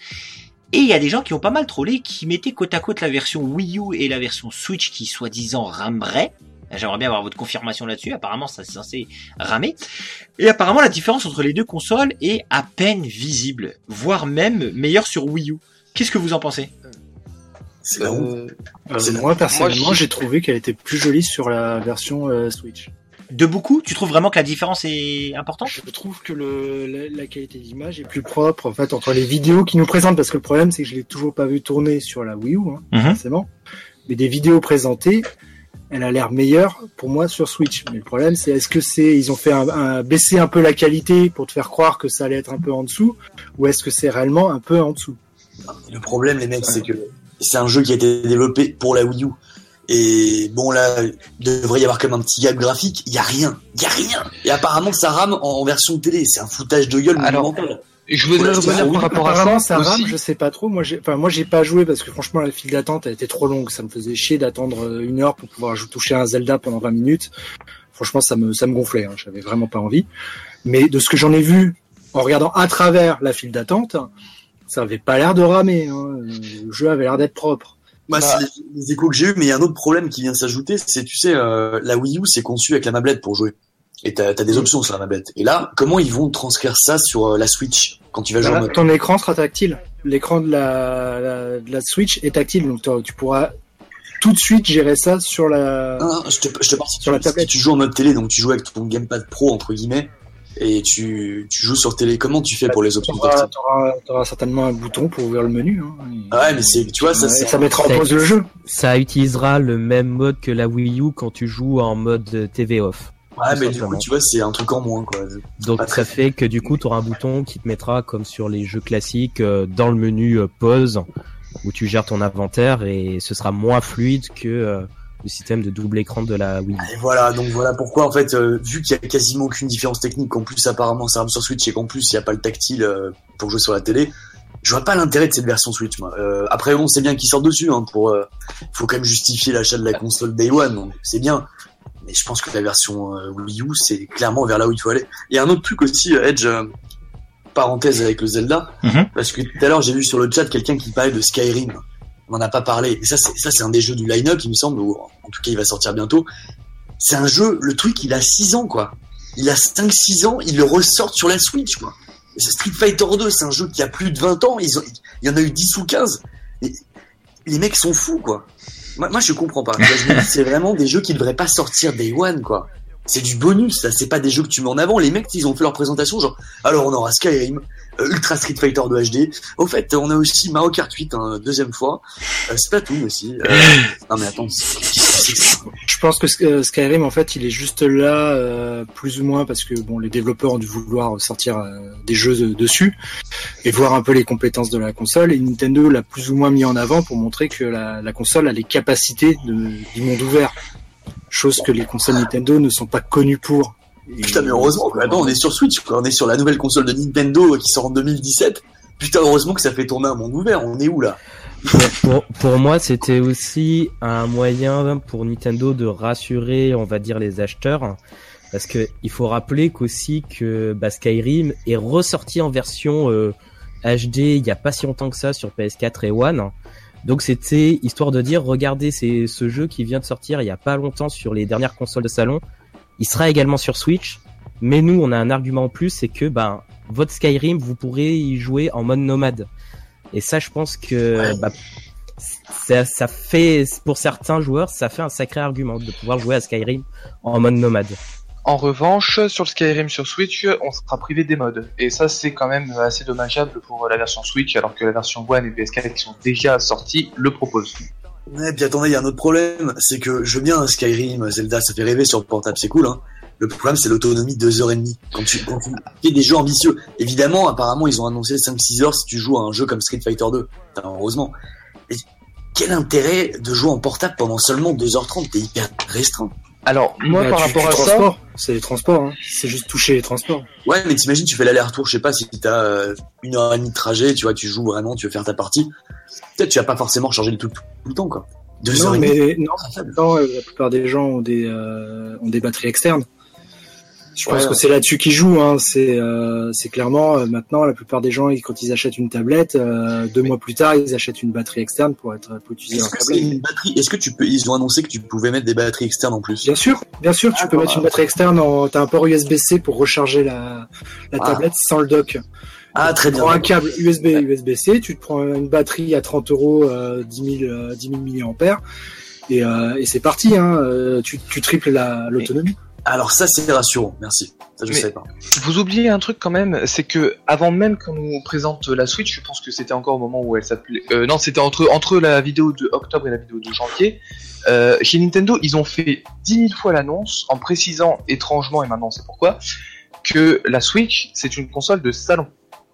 Et il y a des gens qui ont pas mal trollé, qui mettaient côte à côte la version Wii U et la version Switch qui soi-disant ramerait. J'aimerais bien avoir votre confirmation là-dessus. Apparemment, ça c'est censé ramer. Et apparemment, la différence entre les deux consoles est à peine visible, voire même meilleure sur Wii U. Qu'est-ce que vous en pensez? C'est euh, euh, moi personnellement, j'ai trouvé qu'elle était plus jolie sur la version euh, Switch de beaucoup Tu trouves vraiment que la différence est importante Je trouve que le, la, qualité d'image est plus propre en fait entre les vidéos qui nous présentent parce que le problème c'est que je l'ai toujours pas vu tourner sur la Wii U hein, mhm. forcément, mais des vidéos présentées, elle a l'air meilleure pour moi sur Switch. Mais le problème, c'est est-ce que c'est ils ont fait un, un- baisser un peu la qualité pour te faire croire que ça allait être un peu en dessous, ou est-ce que c'est réellement un peu en dessous? Le problème, les mecs, c'est que c'est un jeu qui a été développé pour la Wii U. Et bon, là, il devrait y avoir comme un petit gap graphique. Il y a rien. Il y a rien. Et apparemment, ça rame en, version télé. C'est un foutage de gueule Alors, monumental. Et je voudrais Ouais, revenir oui, par rapport à Apparemment, ça, ça rame, je sais pas trop. Moi, j'ai, enfin, moi, j'ai pas joué parce que franchement, la file d'attente a été trop longue. Ça me faisait chier d'attendre euh, une heure pour pouvoir toucher un Zelda pendant 20 minutes. Franchement, ça me, ça me gonflait. Hein. J'avais vraiment pas envie. Mais de ce que j'en ai vu en regardant à travers la file d'attente, ça avait pas l'air de ramer. Hein. Le jeu avait l'air d'être propre. Moi, Bah. c'est les, les échos que j'ai eu, mais il y a un autre problème qui vient s'ajouter, c'est, tu sais, euh, la Wii U, c'est conçu avec la tablette pour jouer. Et t'as, t'as des options sur la tablette. Et là, comment ils vont transcrire ça sur euh, la Switch quand tu vas jouer en Voilà, mode? ton écran sera tactile. L'écran de la, la, de la Switch est tactile, donc tu pourras tout de suite gérer ça sur la. Non, non, je te, je te parle Sur la tablette. si tu joues en mode télé, donc tu joues avec ton gamepad pro entre guillemets, et tu, tu joues sur télé. Comment tu fais pour les options t'auras- t'auras certainement un bouton pour ouvrir le menu. Hein. Et- Ah Ouais, mais c'est, tu vois, ça, Ouais, c'est, ça mettra en pause le jeu. Ça utilisera le même mode que la Wii U quand tu joues en mode TV off. ouais, mais du coup, tu vois, c'est un truc en moins, quoi. Donc très ça fait que du coup tu auras un bouton qui te mettra comme sur les jeux classiques euh, dans le menu euh, pause où tu gères ton inventaire et ce sera moins fluide que euh, le système de double écran de la Wii. U. Et voilà, donc voilà pourquoi, en fait, euh, vu qu'il y a quasiment aucune différence technique, qu'en plus, apparemment, ça rame sur Switch et qu'en plus, il n'y a pas le tactile euh, pour jouer sur la télé, je vois pas l'intérêt de cette version Switch, moi. Euh, après, on sait bien qu'ils sortent dessus, hein, pour, euh, faut quand même justifier l'achat de la console Day One, donc c'est bien. Mais je pense que la version euh, Wii U, c'est clairement vers là où il faut aller. Il y a un autre truc aussi, euh, Edge, euh, parenthèse avec le Zelda, Mhm. parce que tout à l'heure, j'ai vu sur le chat quelqu'un qui parlait de Skyrim. On n'en a pas parlé. Et ça, c'est, un des jeux du line-up, il me semble, ou en tout cas, il va sortir bientôt. C'est un jeu, le truc, il a 6 ans, quoi. Il a 5-6 ans, il le ressort sur la Switch, quoi. Et c'est Street Fighter 2, c'est un jeu qui a plus de 20 ans, ils ont, il y en a eu 10 ou 15. Et les mecs sont fous, quoi. Moi, moi je comprends pas. C'est vraiment des jeux qui devraient pas sortir Day One, quoi. C'est du bonus, ça, c'est pas des jeux que tu mets en avant. Les mecs, ils ont fait leur présentation, genre, alors on aura Skyrim, euh, Ultra Street Fighter 2 HD. Au fait, on a aussi Mario Kart 8, hein, deuxième fois. Euh, Splatoon aussi. Euh, *laughs* non mais attends, Je pense que euh, Skyrim, en fait, il est juste là, euh, plus ou moins, parce que bon, les développeurs ont dû vouloir sortir euh, des jeux de- dessus et voir un peu les compétences de la console. Et Nintendo l'a plus ou moins mis en avant pour montrer que la, la console a les capacités de, du monde ouvert, chose que les consoles Nintendo ne sont pas connues pour. Et- Putain, mais heureusement, quoi. On est sur Switch, quoi. On est sur la nouvelle console de Nintendo qui sort en 2017. Putain, heureusement que ça fait tourner un monde ouvert. On est où, là? Pour, pour, pour moi, c'était aussi un moyen pour Nintendo de rassurer, on va dire, les acheteurs. Parce que il faut rappeler qu'aussi que bah, Skyrim est ressorti en version euh, HD il y a pas si longtemps que ça sur PS4 et One. Donc c'était histoire de dire, regardez, c'est ce jeu qui vient de sortir il y a pas longtemps sur les dernières consoles de salon. Il sera également sur Switch. Mais nous, on a un argument en plus, c'est que ben votre Skyrim, vous pourrez y jouer en mode nomade. Et ça, je pense que bah, ça, ça fait pour certains joueurs, ça fait un sacré argument de pouvoir jouer à Skyrim en mode nomade. En revanche, sur le Skyrim sur Switch, on sera privé des modes. Et ça, c'est quand même assez dommageable pour la version Switch, alors que la version One et PS4 qui sont déjà sortis le proposent. Ouais, puis attendez, il y a un autre problème. C'est que je veux bien Skyrim, Zelda, ça fait rêver sur le portable, c'est cool, hein. Le problème, c'est l'autonomie de 2h30. Quand tu, quand tu fais des jeux ambitieux. Évidemment, apparemment, ils ont annoncé 5-6 heures si tu joues à un jeu comme Street Fighter 2. Putain, heureusement. Et quel intérêt de jouer en portable pendant seulement 2h30 T'es hyper restreint. Alors, moi, Bah, par tu- rapport tu à ça, c'est les transports. Hein. C'est juste toucher les transports. Ouais, mais t'imagines, tu fais l'aller-retour, je sais pas, si t'as euh, une heure et demie de trajet, tu vois, tu joues vraiment, tu veux faire ta partie. Peut-être tu vas pas forcément recharger le tout, tout le temps, quoi. Deux Non, heures et demie. mais non, non, euh, la plupart des gens ont des euh, ont des batteries externes. Je pense Ouais, que ouais. c'est là-dessus qu'ils jouent. Hein. C'est euh, c'est clairement euh, maintenant la plupart des gens ils- quand ils achètent une tablette, euh, deux mois plus tard ils achètent une batterie externe pour être pour utiliser Est-ce leur que c'est tablette. une batterie Est-ce que tu peux Ils ont annoncé que tu pouvais mettre des batteries externes en plus? Bien sûr, bien sûr, tu peux D'accord. mettre une batterie externe. En, t'as un port USB-C pour recharger la la Ah. tablette sans le dock. Ah très Tu bien. prends un câble USB USB-C, tu te prends une batterie à 30 euros, euh, 10 000 euh, 10 000 milliampères. Et, euh, et c'est parti, hein. euh, tu, tu triples la- l'autonomie. Alors ça c'est rassurant, merci. Ça je pas. Vous oubliez un truc quand même, c'est que avant même qu'on nous présente la Switch, je pense que c'était encore au moment où elle s'appelait. Euh, non, c'était entre entre la vidéo de octobre et la vidéo de janvier. Euh, chez Nintendo, ils ont fait 10 000 fois l'annonce en précisant étrangement, et maintenant on sait pourquoi, que la Switch c'est une console de salon.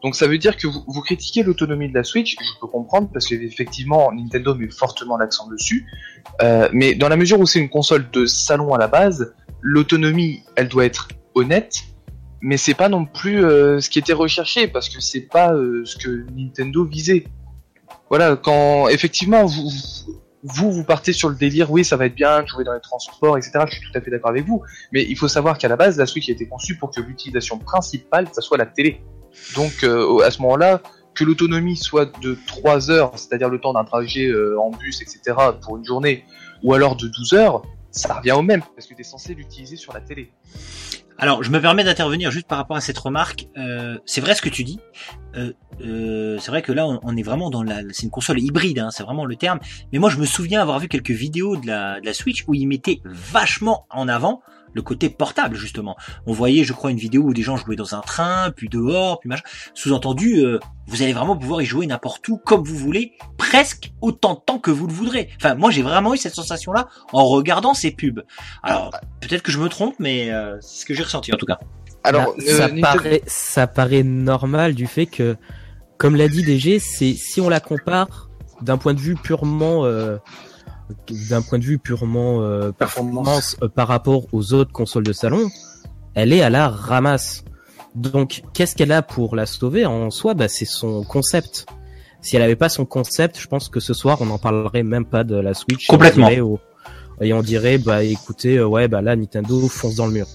Donc ça veut dire que vous, vous critiquez l'autonomie de la Switch, je peux comprendre parce qu'effectivement Nintendo met fortement l'accent dessus, Euh, mais dans la mesure où c'est une console de salon à la base, l'autonomie elle doit être honnête, mais c'est pas non plus euh, ce qui était recherché parce que c'est pas euh, ce que Nintendo visait. Voilà, quand effectivement vous, vous vous partez sur le délire, oui ça va être bien jouer dans les transports, etc. Je suis tout à fait d'accord avec vous, mais il faut savoir qu'à la base la Switch a été conçue pour que l'utilisation principale ça soit la télé. Donc euh, à ce moment-là, que l'autonomie soit de 3 heures, c'est-à-dire le temps d'un trajet euh, en bus, etc. pour une journée, ou alors de 12 heures, ça revient au même parce que tu es censé l'utiliser sur la télé. Alors, je me permets d'intervenir juste par rapport à cette remarque. Euh, c'est vrai ce que tu dis. Euh, euh, c'est vrai que là, on, on est vraiment dans la. C'est une console hybride, hein, c'est vraiment le terme. Mais moi, je me souviens avoir vu quelques vidéos de la, de la Switch où ils mettaient vachement en avant le côté portable justement. On voyait, je crois, une vidéo où des gens jouaient dans un train, puis dehors, puis machin. Sous-entendu, euh, vous allez vraiment pouvoir y jouer n'importe où, comme vous voulez, presque autant de temps que vous le voudrez. Enfin, moi, j'ai vraiment eu cette sensation-là en regardant ces pubs. Alors, peut-être que je me trompe, mais euh, c'est ce que j'ai ressenti en tout cas. Alors, euh, ça, Nintendo- paraît, ça paraît normal du fait que, comme l'a dit DG, c'est si on la compare d'un point de vue purement, euh, d'un point de vue purement euh, performance euh, par rapport aux autres consoles de salon, elle est à la ramasse. Donc, qu'est-ce qu'elle a pour la sauver en soi? Bah, c'est son concept. Si elle avait pas son concept, je pense que ce soir, on n'en parlerait même pas de la Switch. Complètement. On dirait et on dirait, bah, écoutez, euh, ouais, bah là, Nintendo fonce dans le mur.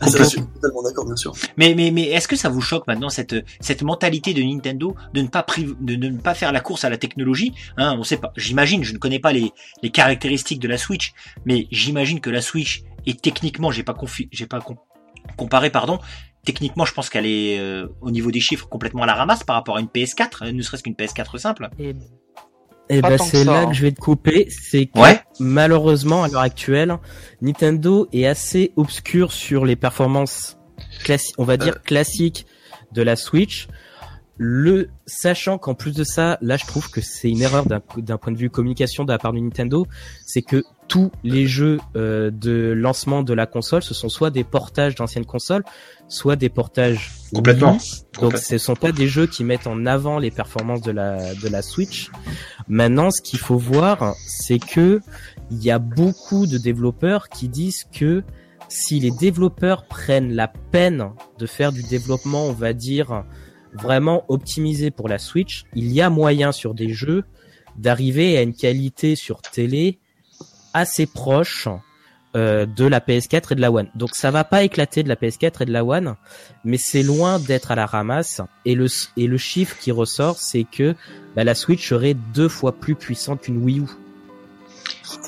Ah, ça, je suis totalement d'accord, bien sûr. Mais, mais, mais est-ce que ça vous choque maintenant cette, cette mentalité de Nintendo de ne pas priv- de, de ne pas faire la course à la technologie? Hein, On sait pas. J'imagine, je ne connais pas les, les caractéristiques de la Switch, mais j'imagine que la Switch est techniquement, j'ai pas confi- j'ai pas com- comparé, pardon. Techniquement, je pense qu'elle est euh, au niveau des chiffres complètement à la ramasse par rapport à une PS4, euh, ne serait-ce qu'une PS4 simple. Et, et Pas ben c'est là hein. que je vais te couper, c'est que Ouais. malheureusement à l'heure actuelle, Nintendo est assez obscur sur les performances classi- on va dire classiques de la Switch. Le sachant qu'en plus de ça, là je trouve que c'est une erreur d'un d'un point de vue communication de la part de Nintendo, c'est que tous les jeux euh, de lancement de la console, ce sont soit des portages d'anciennes consoles, soit des portages Complètement. Donc ce sont pas des jeux qui mettent en avant les performances de la de la Switch. Maintenant, ce qu'il faut voir, c'est que il y a beaucoup de développeurs qui disent que si les développeurs prennent la peine de faire du développement, on va dire vraiment optimisé pour la Switch, il y a moyen sur des jeux d'arriver à une qualité sur télé assez proche euh, de la PS4 et de la One. Donc ça va pas éclater de la PS4 et de la One, mais c'est loin d'être à la ramasse. Et le et le chiffre qui ressort, c'est que bah, la Switch serait deux fois plus puissante qu'une Wii U.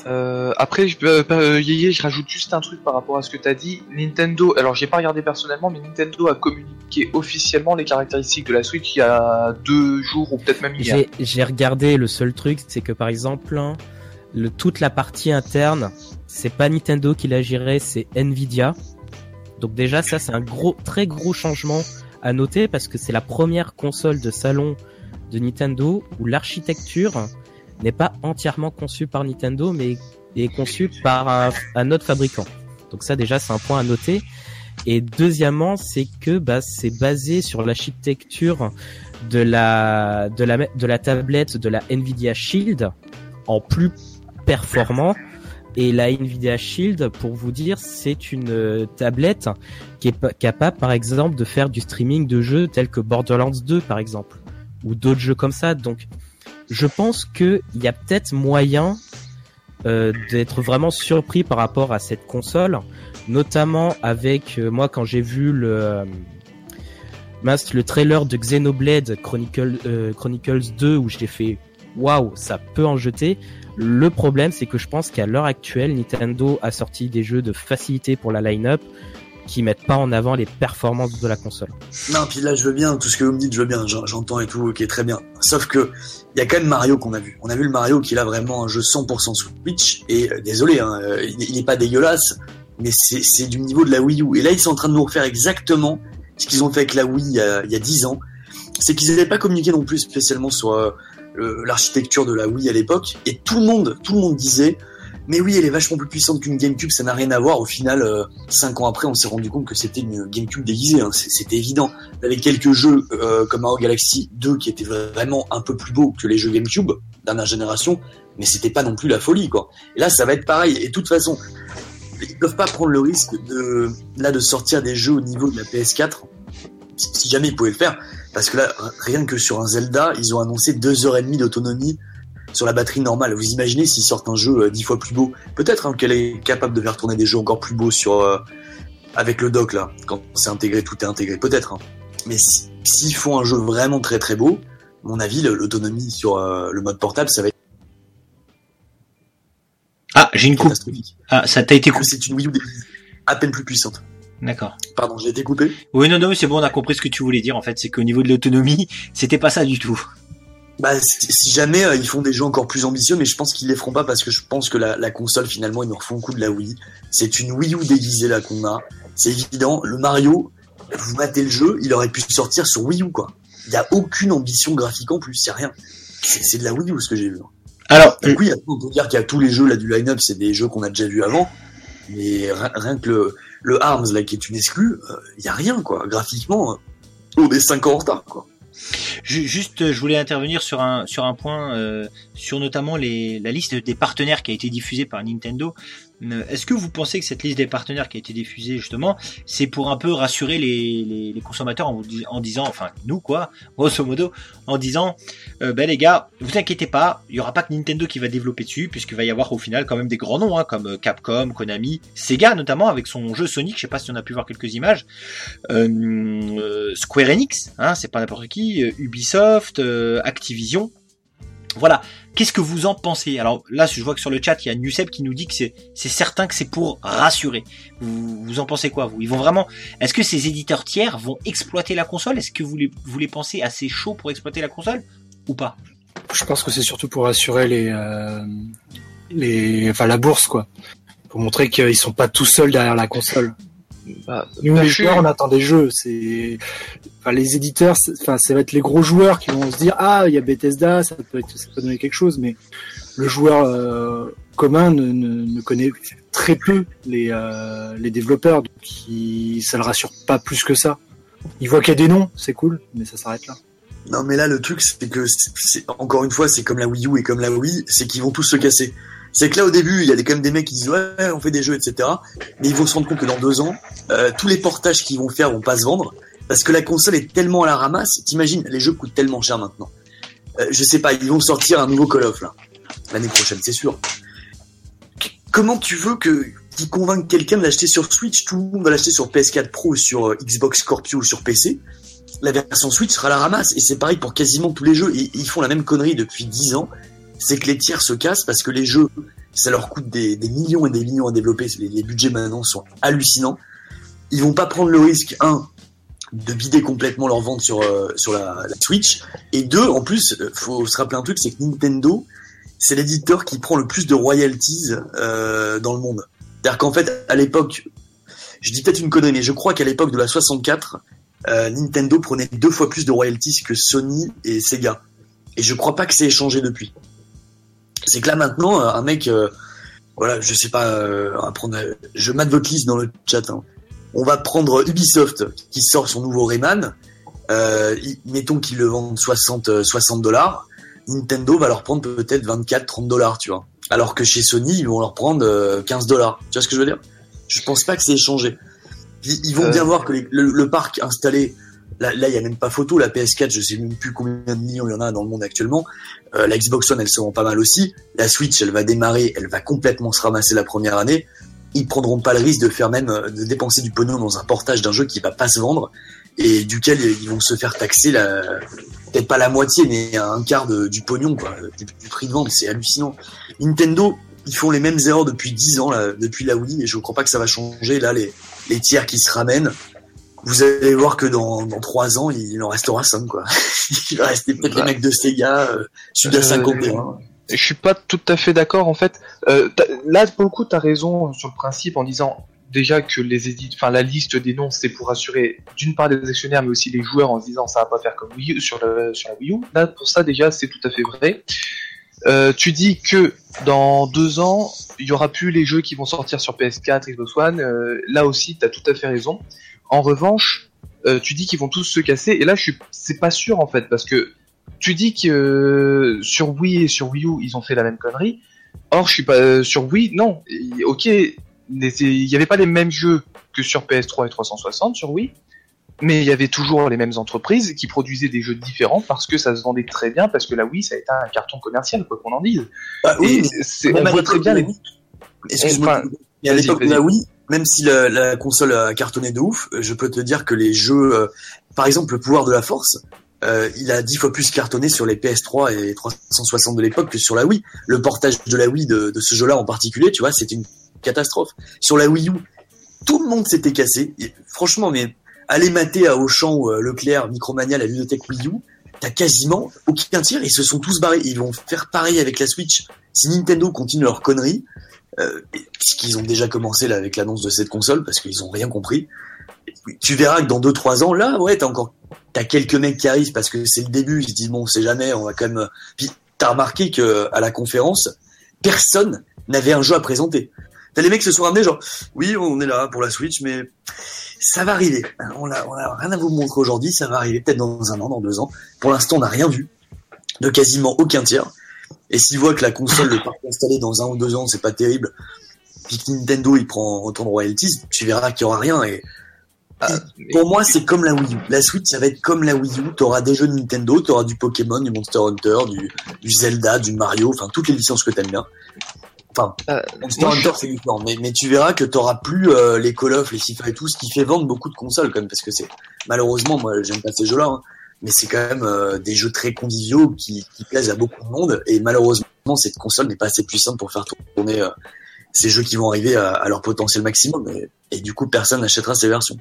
Euh, après, je, euh, euh, Yéyé, je rajoute juste un truc par rapport à ce que t'as dit. Nintendo, alors j'ai pas regardé personnellement, mais Nintendo a communiqué officiellement les caractéristiques de la Switch il y a deux jours ou peut-être même hier. J'ai j'ai regardé. Le seul truc, c'est que par exemple, le, toute la partie interne, c'est pas Nintendo qui la c'est Nvidia. Donc déjà, ça c'est un gros, très gros changement à noter parce que c'est la première console de salon de Nintendo où l'architecture n'est pas entièrement conçue par Nintendo, mais est conçue par un, un autre fabricant. Donc ça déjà, c'est un point à noter. Et deuxièmement, c'est que bah, c'est basé sur l'architecture de la de la de la tablette de la Nvidia Shield en plus performant et la Nvidia Shield pour vous dire c'est une euh, tablette qui est pa- capable par exemple de faire du streaming de jeux tels que Borderlands 2 par exemple ou d'autres jeux comme ça donc je pense que il y a peut-être moyen euh, d'être vraiment surpris par rapport à cette console notamment avec euh, moi quand j'ai vu le trailer de Xenoblade Chronicle, Chronicles 2 où j'ai fait waouh, ça peut en jeter. Le problème, c'est que je pense qu'à l'heure actuelle, Nintendo a sorti des jeux de facilité pour la line-up qui mettent pas en avant les performances de la console. Non, puis là, je veux bien, tout ce que vous me dites, je veux bien, j'en- j'entends et tout, ok, très bien. Sauf que, il y a quand même Mario qu'on a vu. On a vu le Mario qui là vraiment un jeu 100% Switch, et euh, désolé, hein, euh, il, il est pas dégueulasse, mais c'est du niveau de la Wii U. Et là, ils sont en train de nous refaire exactement ce qu'ils ont fait avec la Wii il y a, il y a 10 ans. C'est qu'ils n'avaient pas communiqué non plus spécialement sur euh, l'architecture de la Wii à l'époque. Et tout le monde, tout le monde disait, mais oui, elle est vachement plus puissante qu'une GameCube, ça n'a rien à voir. Au final, euh, cinq ans après, on s'est rendu compte que c'était une GameCube déguisée. Hein. C'était évident. Avec quelques jeux euh, comme Mario Galaxy 2 qui étaient vraiment un peu plus beaux que les jeux GameCube dernière génération, mais c'était pas non plus la folie, quoi. Et là, ça va être pareil. Et de toute façon, ils peuvent pas prendre le risque de là de sortir des jeux au niveau de la PS4 si jamais ils pouvaient le faire, parce que là, rien que sur un Zelda, ils ont annoncé deux heures et demie d'autonomie sur la batterie normale. Vous imaginez s'ils sortent un jeu euh, dix fois plus beau Peut-être hein, qu'elle est capable de faire tourner des jeux encore plus beaux sur euh, avec le dock là, quand c'est intégré, tout est intégré. Peut-être. Hein. Mais s'ils font un jeu vraiment très très beau, à mon avis, l'autonomie sur euh, le mode portable, ça va être ah, j'ai une coupe. Ah, ça t'a été coupé. C'est une Wii U à peine plus puissante. D'accord. Pardon, j'ai été coupé. Oui, non, non, c'est bon, on a compris ce que tu voulais dire. En fait, c'est qu'au niveau de l'autonomie, *laughs* c'était pas ça du tout. Bah, si jamais euh, ils font des jeux encore plus ambitieux, mais je pense qu'ils les feront pas parce que je pense que la, console finalement ils nous refont coup de la Wii. C'est une Wii U déguisée là qu'on a. C'est évident. Le Mario, vous matez le jeu, il aurait pu sortir sur Wii U quoi. Il y a aucune ambition graphique en plus, y a rien. C'est de la Wii U ce que j'ai vu. Alors, Donc, oui, on peut dire qu'il y a tous les jeux là du line-up, c'est des jeux qu'on a déjà vus avant, mais rien, que le, le Arms là qui est une exclue, il euh, y a rien quoi. Graphiquement, on est 5 ans en retard quoi. Juste, je voulais intervenir sur un sur un point, euh, sur notamment les, la liste des partenaires qui a été diffusée par Nintendo. Euh, est-ce que vous pensez que cette liste des partenaires qui a été diffusée justement, c'est pour un peu rassurer les, les, consommateurs en, disant, enfin nous quoi, grosso modo, en disant, euh, ben les gars, vous inquiétez pas, il y aura pas que Nintendo qui va développer dessus, puisqu'il va y avoir au final quand même des grands noms, hein, comme euh, Capcom, Konami, Sega notamment avec son jeu Sonic, je sais pas si on a pu voir quelques images, euh, Square Enix, hein, c'est pas n'importe qui, Ubisoft, Activision, voilà. Qu'est-ce que vous en pensez? Alors là, je vois que sur le chat, il y a Nuseb qui nous dit que c'est, certain que c'est pour rassurer. Vous, vous en pensez quoi vous? Ils vont vraiment Est-ce que ces éditeurs tiers vont exploiter la console? Est-ce que vous les, vous les pensez assez chauds pour exploiter la console ou pas? Je pense que c'est surtout pour rassurer les, euh, les, enfin la bourse quoi, pour montrer qu'ils sont pas tout seuls derrière la console. Bah, Nous, les joueurs, on attend des jeux. C'est, enfin, les éditeurs, enfin, ça va être les gros joueurs qui vont se dire, ah, il y a Bethesda, ça peut être, ça peut donner quelque chose, mais le joueur euh, commun ne, ne, connaît très peu les, euh, les développeurs, donc il, ça le rassure pas plus que ça. Il voit qu'il y a des noms, c'est cool, mais ça s'arrête là. Non, mais là, le truc, c'est que, c'est, encore une fois, c'est comme la Wii U et comme la Wii, c'est qu'ils vont tous se casser c'est que là au début il y a quand même des mecs qui disent ouais on fait des jeux etc mais ils vont se rendre compte que dans deux ans euh, tous les portages qu'ils vont faire vont pas se vendre. Parce que la console est tellement à la ramasse. T'imagines les jeux coûtent tellement cher maintenant. Euh, je sais pas ils vont sortir un nouveau Call of là. L'année prochaine c'est sûr. Comment tu veux que qu'ils convainquent quelqu'un de l'acheter sur Switch? Tout le monde va l'acheter sur PS4 Pro sur euh, Xbox Scorpio ou sur PC la version Switch sera la ramasse. Et c'est pareil pour quasiment tous les jeux. Et ils font la même connerie depuis 10 ans c'est que les tiers se cassent parce que les jeux, ça leur coûte des, millions et des millions à développer. Les, budgets maintenant sont hallucinants. Ils vont pas prendre le risque, un, de vider complètement leur vente sur, euh, sur la, Switch. Et deux, en plus, euh, faut se rappeler un truc, c'est que Nintendo, c'est l'éditeur qui prend le plus de royalties euh, dans le monde. C'est-à-dire qu'en fait, à l'époque, je dis peut-être une connerie, mais je crois qu'à l'époque de la 64, Nintendo prenait deux fois plus de royalties que Sony et Sega. Et je crois pas que c'est échangé depuis c'est que là maintenant, euh, un mec, euh, voilà, je sais pas, euh, je mate votre liste dans le chat. Hein. On va prendre Ubisoft qui sort son nouveau Rayman. mettons qu'ils le vendent 60 60 dollars. Nintendo va leur prendre peut-être 24 30 dollars, tu vois. Alors que chez Sony, ils vont leur prendre 15 dollars. Tu vois ce que je veux dire? Je pense pas que c'est échangé. Ils, vont bien voir que le, parc installé Là, il y a même pas photo. La PS4, je sais même plus combien de millions il y en a dans le monde actuellement. Euh, la Xbox One, elle se vend pas mal aussi. La Switch, elle va démarrer, elle va complètement se ramasser la première année. Ils prendront pas le risque de faire même euh, de dépenser du pognon dans un portage d'un jeu qui va pas se vendre et duquel ils vont se faire taxer la peut-être pas la moitié mais un quart du pognon du, prix de vente. C'est hallucinant. Nintendo, ils font les mêmes erreurs depuis 10 ans depuis la Wii et je crois pas que ça va changer là les les tiers qui se ramènent vous allez voir que dans, dans 3 ans, il en restera 5, quoi. *laughs* il va rester peut-être les mecs de Sega, euh, Suda 51. Euh, je suis pas tout à fait d'accord, en fait. Euh, là, pour le coup, t'as raison sur le principe en disant déjà que les éditeurs, enfin la liste des noms, c'est pour assurer d'une part les actionnaires, mais aussi les joueurs en se disant ça va pas faire comme Wii U sur, le, sur la Wii U. Là, pour ça déjà, c'est tout à fait vrai. Euh, tu dis que dans deux ans, il y aura plus les jeux qui vont sortir sur PS4, Xbox One. Euh, là aussi, tu as tout à fait raison. En revanche, euh, tu dis qu'ils vont tous se casser. Et là, je suis, c'est pas sûr en fait, parce que tu dis que euh, sur Wii et sur Wii U, ils ont fait la même connerie. Or, je suis pas euh, sur Wii. Non, Et- ok, il y avait pas les mêmes jeux que sur PS3 et 360 sur Wii. Mais il y avait toujours les mêmes entreprises qui produisaient des jeux différents parce que ça se vendait très bien, parce que la Wii ça a été un carton commercial, quoi qu'on en dise. Bah, Et oui, mais on voit très bien les. Excuse-moi. Enfin, à l'époque de la Wii, même si la, console a cartonné de ouf, je peux te dire que les jeux, euh, par exemple, le pouvoir de la force, euh, il a dix fois plus cartonné sur les PS3 et 360 de l'époque que sur la Wii. Le portage de la Wii de, ce jeu-là en particulier, tu vois, c'était une catastrophe. Sur la Wii U, tout le monde s'était cassé. Franchement, mais aller mater à Auchan ou euh, Leclerc, Micromania, la bibliothèque Wii U, t'as quasiment aucun tir. Ils se sont tous barrés. Ils vont faire pareil avec la Switch. Si Nintendo continue leur connerie, euh, ce qu'ils ont déjà commencé là avec l'annonce de cette console parce qu'ils ont rien compris. Tu verras que dans 2-3 ans, là, ouais, t'as encore, t'as quelques mecs qui arrivent parce que c'est le début. Ils se disent bon, c'est jamais, on va quand même. Puis t'as remarqué que à la conférence, personne n'avait un jeu à présenter. T'as les mecs qui se sont ramenés genre, oui, on est là pour la Switch, mais ça va arriver. On a, on a rien à vous montrer aujourd'hui, ça va arriver peut-être dans un an, dans deux ans. Pour l'instant, on n'a rien vu de quasiment aucun tiers. Et s'ils voient que la console, le parc installé dans un ou deux ans, c'est pas terrible, puis que Nintendo il prend autant de royalties, tu verras qu'il y aura rien. Et pour moi, c'est comme la Wii U. La Switch, ça va être comme la Wii U. T'auras des jeux de Nintendo, t'auras du Pokémon, du Monster Hunter, du, du Zelda, du Mario, enfin toutes les licences que t'aimes bien. Enfin, Euh, Monster je- Hunter c'est différent, mais, mais tu verras que t'auras plus euh, les Call of, les FIFA et tout, ce qui fait vendre beaucoup de consoles quand même, parce que c'est malheureusement, moi j'aime pas ces jeux-là, hein, mais c'est quand même euh, des jeux très conviviaux qui, qui plaisent à beaucoup de monde, et malheureusement cette console n'est pas assez puissante pour faire tourner euh, ces jeux qui vont arriver à, leur potentiel maximum, et du coup personne n'achètera ces versions.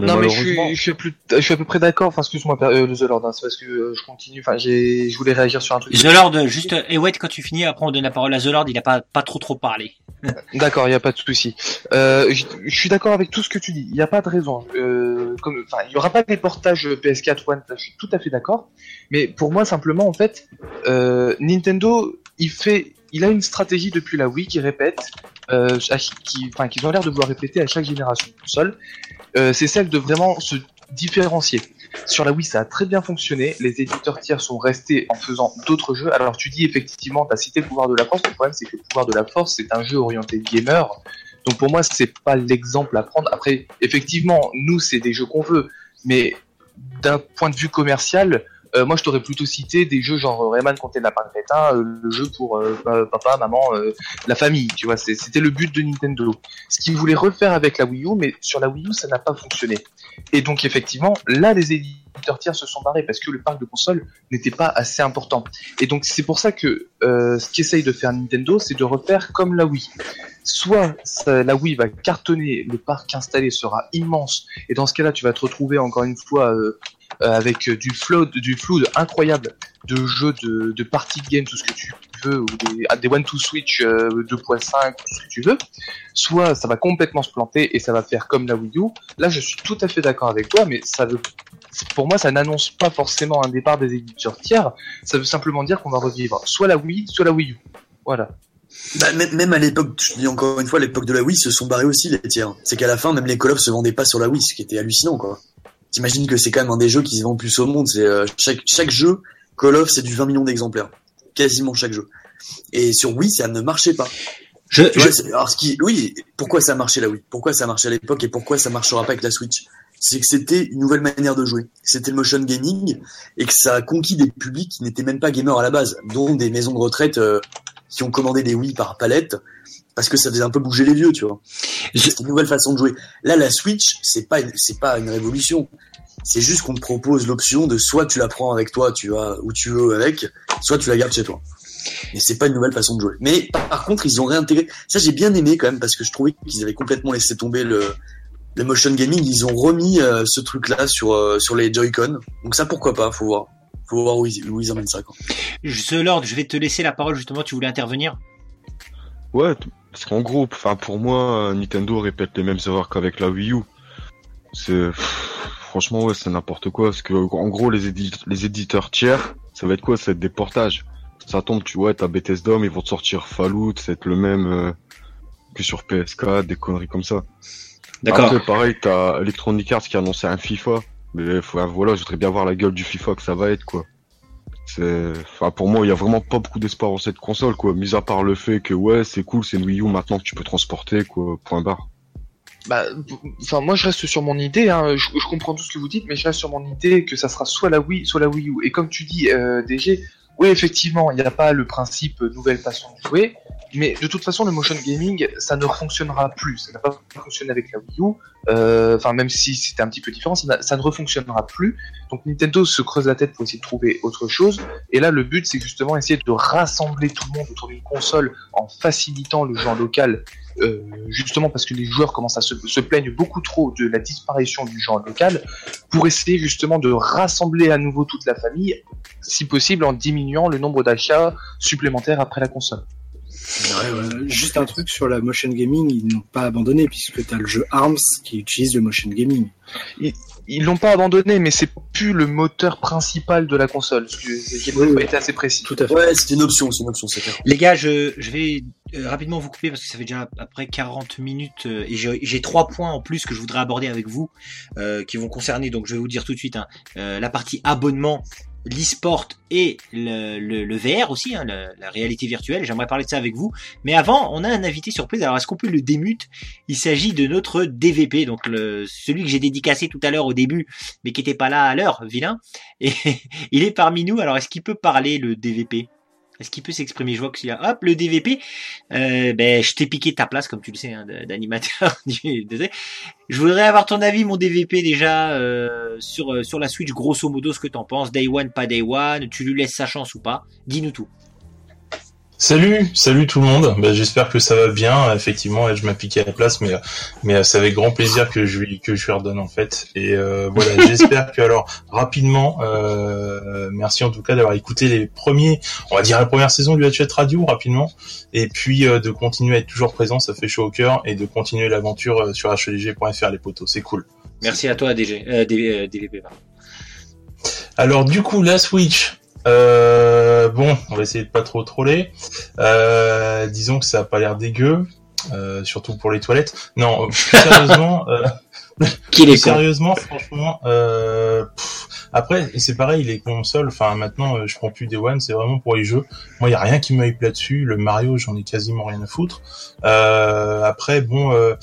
Mais non mais je suis, je suis plus, je suis à peu près d'accord. Enfin, excuse-moi, euh, le The Lord, hein, c'est parce que euh, je continue. Enfin, j'ai, je voulais réagir sur un truc. The Lord, juste, et ouais, quand tu finis, après on donne la parole à The Lord, il a pas, pas trop trop parlé. *laughs* D'accord, il y a pas de souci. Euh, je je suis d'accord avec tout ce que tu dis. Il n'y a pas de raison. Euh, comme, enfin, il y aura pas des portages PS4 One. Je suis tout à fait d'accord. Mais pour moi, simplement, en fait, euh, Nintendo, il fait, il a une stratégie depuis la Wii qui répète, euh, qui, enfin, qu'ils ont l'air de vouloir répéter à chaque génération de console. Euh, c'est celle de vraiment se différencier. Sur la Wii, ça a très bien fonctionné. Les éditeurs tiers sont restés en faisant d'autres jeux. Alors, tu dis effectivement, tu cité le pouvoir de la force. Le problème, c'est que le pouvoir de la force, c'est un jeu orienté gamer. Donc, pour moi, c'est pas l'exemple à prendre. Après, effectivement, nous, c'est des jeux qu'on veut. Mais d'un point de vue commercial, euh, moi, je t'aurais plutôt cité des jeux genre Rayman Comté de Lapin Crétin, euh, le jeu pour euh, pa- papa, maman, euh, la famille. Tu vois, c'était le but de Nintendo. Ce qu'ils voulaient refaire avec la Wii U, mais sur la Wii U, ça n'a pas fonctionné. Et donc, effectivement, là, les éditeurs tiers se sont barrés parce que le parc de consoles n'était pas assez important. Et donc, c'est pour ça que euh, ce qu'essaye de faire Nintendo, c'est de refaire comme la Wii. Soit la Wii va cartonner, le parc installé sera immense, et dans ce cas-là, tu vas te retrouver encore une fois euh, euh, avec euh, du flow, du flow incroyable de jeux de, de party game, tout ce que tu veux, ou des, ah, des one to switch euh, 2.5, tout ce que tu veux. Soit ça va complètement se planter et ça va faire comme la Wii U. Là, je suis tout à fait d'accord avec toi, mais ça veut, pour moi, ça n'annonce pas forcément un départ des éditeurs tiers. Ça veut simplement dire qu'on va revivre soit la Wii, soit la Wii U. Voilà. Bah, même, à l'époque, je dis encore une fois, l'époque de la Wii, se sont barrés aussi les tiers. C'est qu'à la fin, même les Call se vendaient pas sur la Wii, ce qui était hallucinant, quoi. T'imagines que c'est quand même un des jeux qui se vend plus au monde. C'est euh, chaque chaque jeu Call of, c'est du 20 millions d'exemplaires, quasiment chaque jeu. Et sur Wii, ça ne marchait pas. Je, vois, alors ce qui, oui, pourquoi ça marchait la Wii? Pourquoi ça marchait à l'époque et pourquoi ça marchera pas avec la Switch? C'est que c'était une nouvelle manière de jouer. C'était le motion gaming et que ça a conquis des publics qui n'étaient même pas gamers à la base, dont des maisons de retraite euh, qui ont commandé des Wii par palette parce que ça faisait un peu bouger les vieux, tu vois. C'était une nouvelle façon de jouer. Là, la Switch, c'est pas, une- c'est pas une révolution. C'est juste qu'on te propose l'option de soit tu la prends avec toi, tu vas où tu veux avec, soit tu la gardes chez toi. Mais c'est pas une nouvelle façon de jouer. Mais par, par contre, ils ont réintégré. Ça, j'ai bien aimé quand même parce que je trouvais qu'ils avaient complètement laissé tomber le, le motion gaming. Ils ont remis euh, ce truc-là sur euh, sur les Joy-Con. Donc ça, pourquoi pas Faut voir. Faut voir où ils, où ils emmènent ça. Quoi. The Lord, je vais te laisser la parole justement. Tu voulais intervenir? Ouais, parce qu'en gros, enfin pour moi, Nintendo répète les mêmes erreurs qu'avec la Wii U. C'est franchement ouais, c'est n'importe quoi. Parce que en gros, les, édi- les éditeurs tiers, ça va être quoi? Ça va être des portages. Ça tombe, tu vois, t'as Bethesda, mais ils vont te sortir Fallout, c'est être le même euh, que sur PS4, des conneries comme ça. D'accord. Pareil, t'as Electronic Arts qui a annoncé un FIFA. Mais voilà, je voudrais bien voir la gueule du FIFA que ça va être, quoi. Enfin, pour moi, il y a vraiment pas beaucoup d'espoir dans cette console, quoi. Mis à part le fait que, ouais, c'est cool, c'est une Wii U maintenant que tu peux transporter, quoi. Point barre. Bah, enfin, moi je reste sur mon idée. Hein. Je, je comprends tout ce que vous dites, mais je reste sur mon idée que ça sera soit la Wii, soit la Wii U. Et comme tu dis, euh, DG, oui, effectivement, il n'y a pas le principe nouvelle façon de jouer, mais de toute façon, le motion gaming, ça ne fonctionnera plus. Ça n'a pas fonctionné avec la Wii U. Euh, Enfin, même si c'était un petit peu différent, ça ne refonctionnera plus. Donc Nintendo se creuse la tête pour essayer de trouver autre chose. Et là, le but, c'est justement essayer de rassembler tout le monde autour d'une console en facilitant le jeu en local euh, justement parce que les joueurs commencent à se, se plaignent beaucoup trop de la disparition du en local, pour essayer justement de rassembler à nouveau toute la famille, si possible en diminuant le nombre d'achats supplémentaires après la console. Euh, juste un truc sur la motion gaming, ils n'ont pas abandonné puisque tu as le jeu ARMS qui utilise le motion gaming. Ils l'ont pas abandonné, mais c'est plus le moteur principal de la console. J'ai Oui, pas oui. été assez précis. Tout à fait. Ouais, c'est une option, c'est une option, c'est clair. Les gars, je, je vais euh, rapidement vous couper parce que ça fait déjà après 40 minutes euh, et j'ai j'ai trois points en plus que je voudrais aborder avec vous euh, qui vont concerner, donc je vais vous dire tout de suite, hein, euh, la partie abonnement, l'e-sport et le, le, le VR aussi, hein, la, la réalité virtuelle. J'aimerais parler de ça avec vous. Mais avant, on a un invité surprise. Alors, est-ce qu'on peut le démute? Il s'agit de notre DVP, donc le, celui que j'ai dédicacé tout à l'heure au début, mais qui n'était pas là à l'heure, vilain. Et *laughs* il est parmi nous. Alors, est-ce qu'il peut parler le DVP est-ce qu'il peut s'exprimer? Je vois qu'il y a, hop, le DVP. Euh, ben, je t'ai piqué ta place, comme tu le sais, hein, d'animateur. *laughs* je voudrais avoir ton avis, mon DVP, déjà, euh, sur, euh, sur la Switch, grosso modo, ce que t'en penses. Day one, pas day one. Tu lui laisses sa chance ou pas? Dis-nous tout. Salut, salut tout le monde. Bah, J'espère que ça va bien. Effectivement, je m'ai piqué à la place, mais mais euh, c'est avec grand plaisir que je lui que je lui redonne en fait. Et euh, voilà, *laughs* j'espère que alors rapidement, euh, merci en tout cas d'avoir écouté les premiers, on va dire la première saison du Hatchet Radio rapidement, et puis euh, de continuer à être toujours présent, ça fait chaud au cœur, et de continuer l'aventure sur hdg.fr les potos, c'est cool. Merci à toi, DG, DV, DVP. Alors du coup la Switch, euh, bon, on va essayer de pas trop troller. Euh, disons que ça a pas l'air dégueu, euh, surtout pour les toilettes. Non, plus *laughs* sérieusement, euh, plus est con. sérieusement, franchement, euh, pff, après c'est pareil, les consoles. Enfin maintenant, euh, je prends plus des One, c'est vraiment pour les jeux. Moi, il y a rien qui me hype là-dessus. Le Mario, j'en ai quasiment rien à foutre. Euh, après, bon, euh,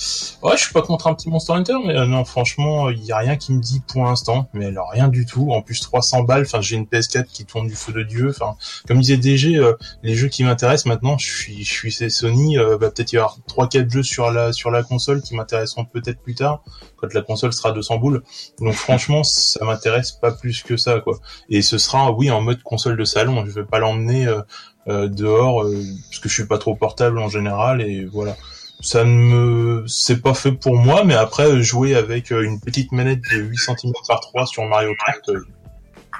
ouais, je suis pas contre un petit Monster Hunter, mais euh, non, franchement, il y a rien qui me dit pour l'instant. Mais alors rien du tout. En plus, 300 balles. Enfin, j'ai une PS4 qui tourne du feu de dieu. Enfin, comme disait DG, les jeux qui m'intéressent maintenant, je suis, je suis chez Sony. Bah, peut-être y avoir trois, quatre jeux sur la sur la console qui m'intéresseront peut-être plus tard quand la console sera 200 boules. Donc franchement, ça m'intéresse pas plus que ça, quoi. Et ce sera, oui, en mode console de salon. Je vais pas l'emmener euh, euh, dehors euh, parce que je suis pas trop portable en général et voilà. Ça ne me, c'est pas fait pour moi, mais après jouer avec une petite manette de 8 cm par 3 sur Mario Kart,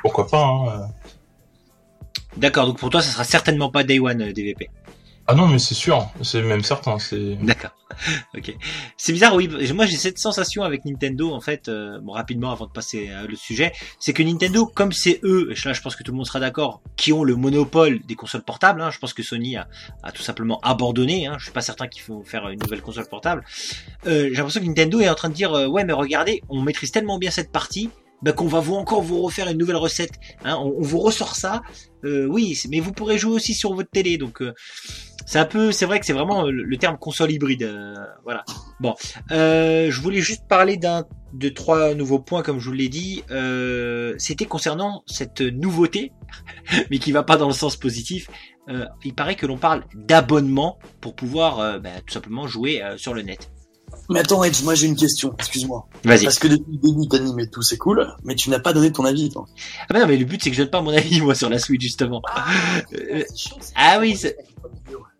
pourquoi pas. Hein. D'accord, donc pour toi, ça sera certainement pas day one, DVP. Ah non, mais c'est sûr, c'est même certain. C'est D'accord. ok. C'est bizarre, oui. Moi, j'ai cette sensation avec Nintendo, en fait, euh, bon, rapidement, avant de passer à le sujet, c'est que Nintendo, comme c'est eux, et là, je pense que tout le monde sera d'accord, qui ont le monopole des consoles portables, hein, je pense que Sony a, a tout simplement abandonné, hein, je suis pas certain qu'il faut faire une nouvelle console portable, euh, j'ai l'impression que Nintendo est en train de dire, euh, ouais, mais regardez, on maîtrise tellement bien cette partie, bah, qu'on va vous encore vous refaire une nouvelle recette, hein, on, vous ressort ça, euh, oui, mais vous pourrez jouer aussi sur votre télé, donc euh, c'est un peu, c'est vrai que c'est vraiment le, terme console hybride, euh, voilà. Bon, euh, je voulais juste parler d'un de trois nouveaux points, comme je vous l'ai dit. Euh, C'était concernant cette nouveauté, *laughs* mais qui va pas dans le sens positif. Euh, il paraît que l'on parle d'abonnement pour pouvoir bah, tout simplement jouer sur le net. Mais attends, Edge, moi j'ai une question, excuse-moi. Vas-y. Parce que depuis le début, t'animes et tout, c'est cool, mais tu n'as pas donné ton avis, toi. Ah bah non, mais le but c'est que je donne pas mon avis *laughs* moi sur la Switch justement. Euh, ah oui, c'est-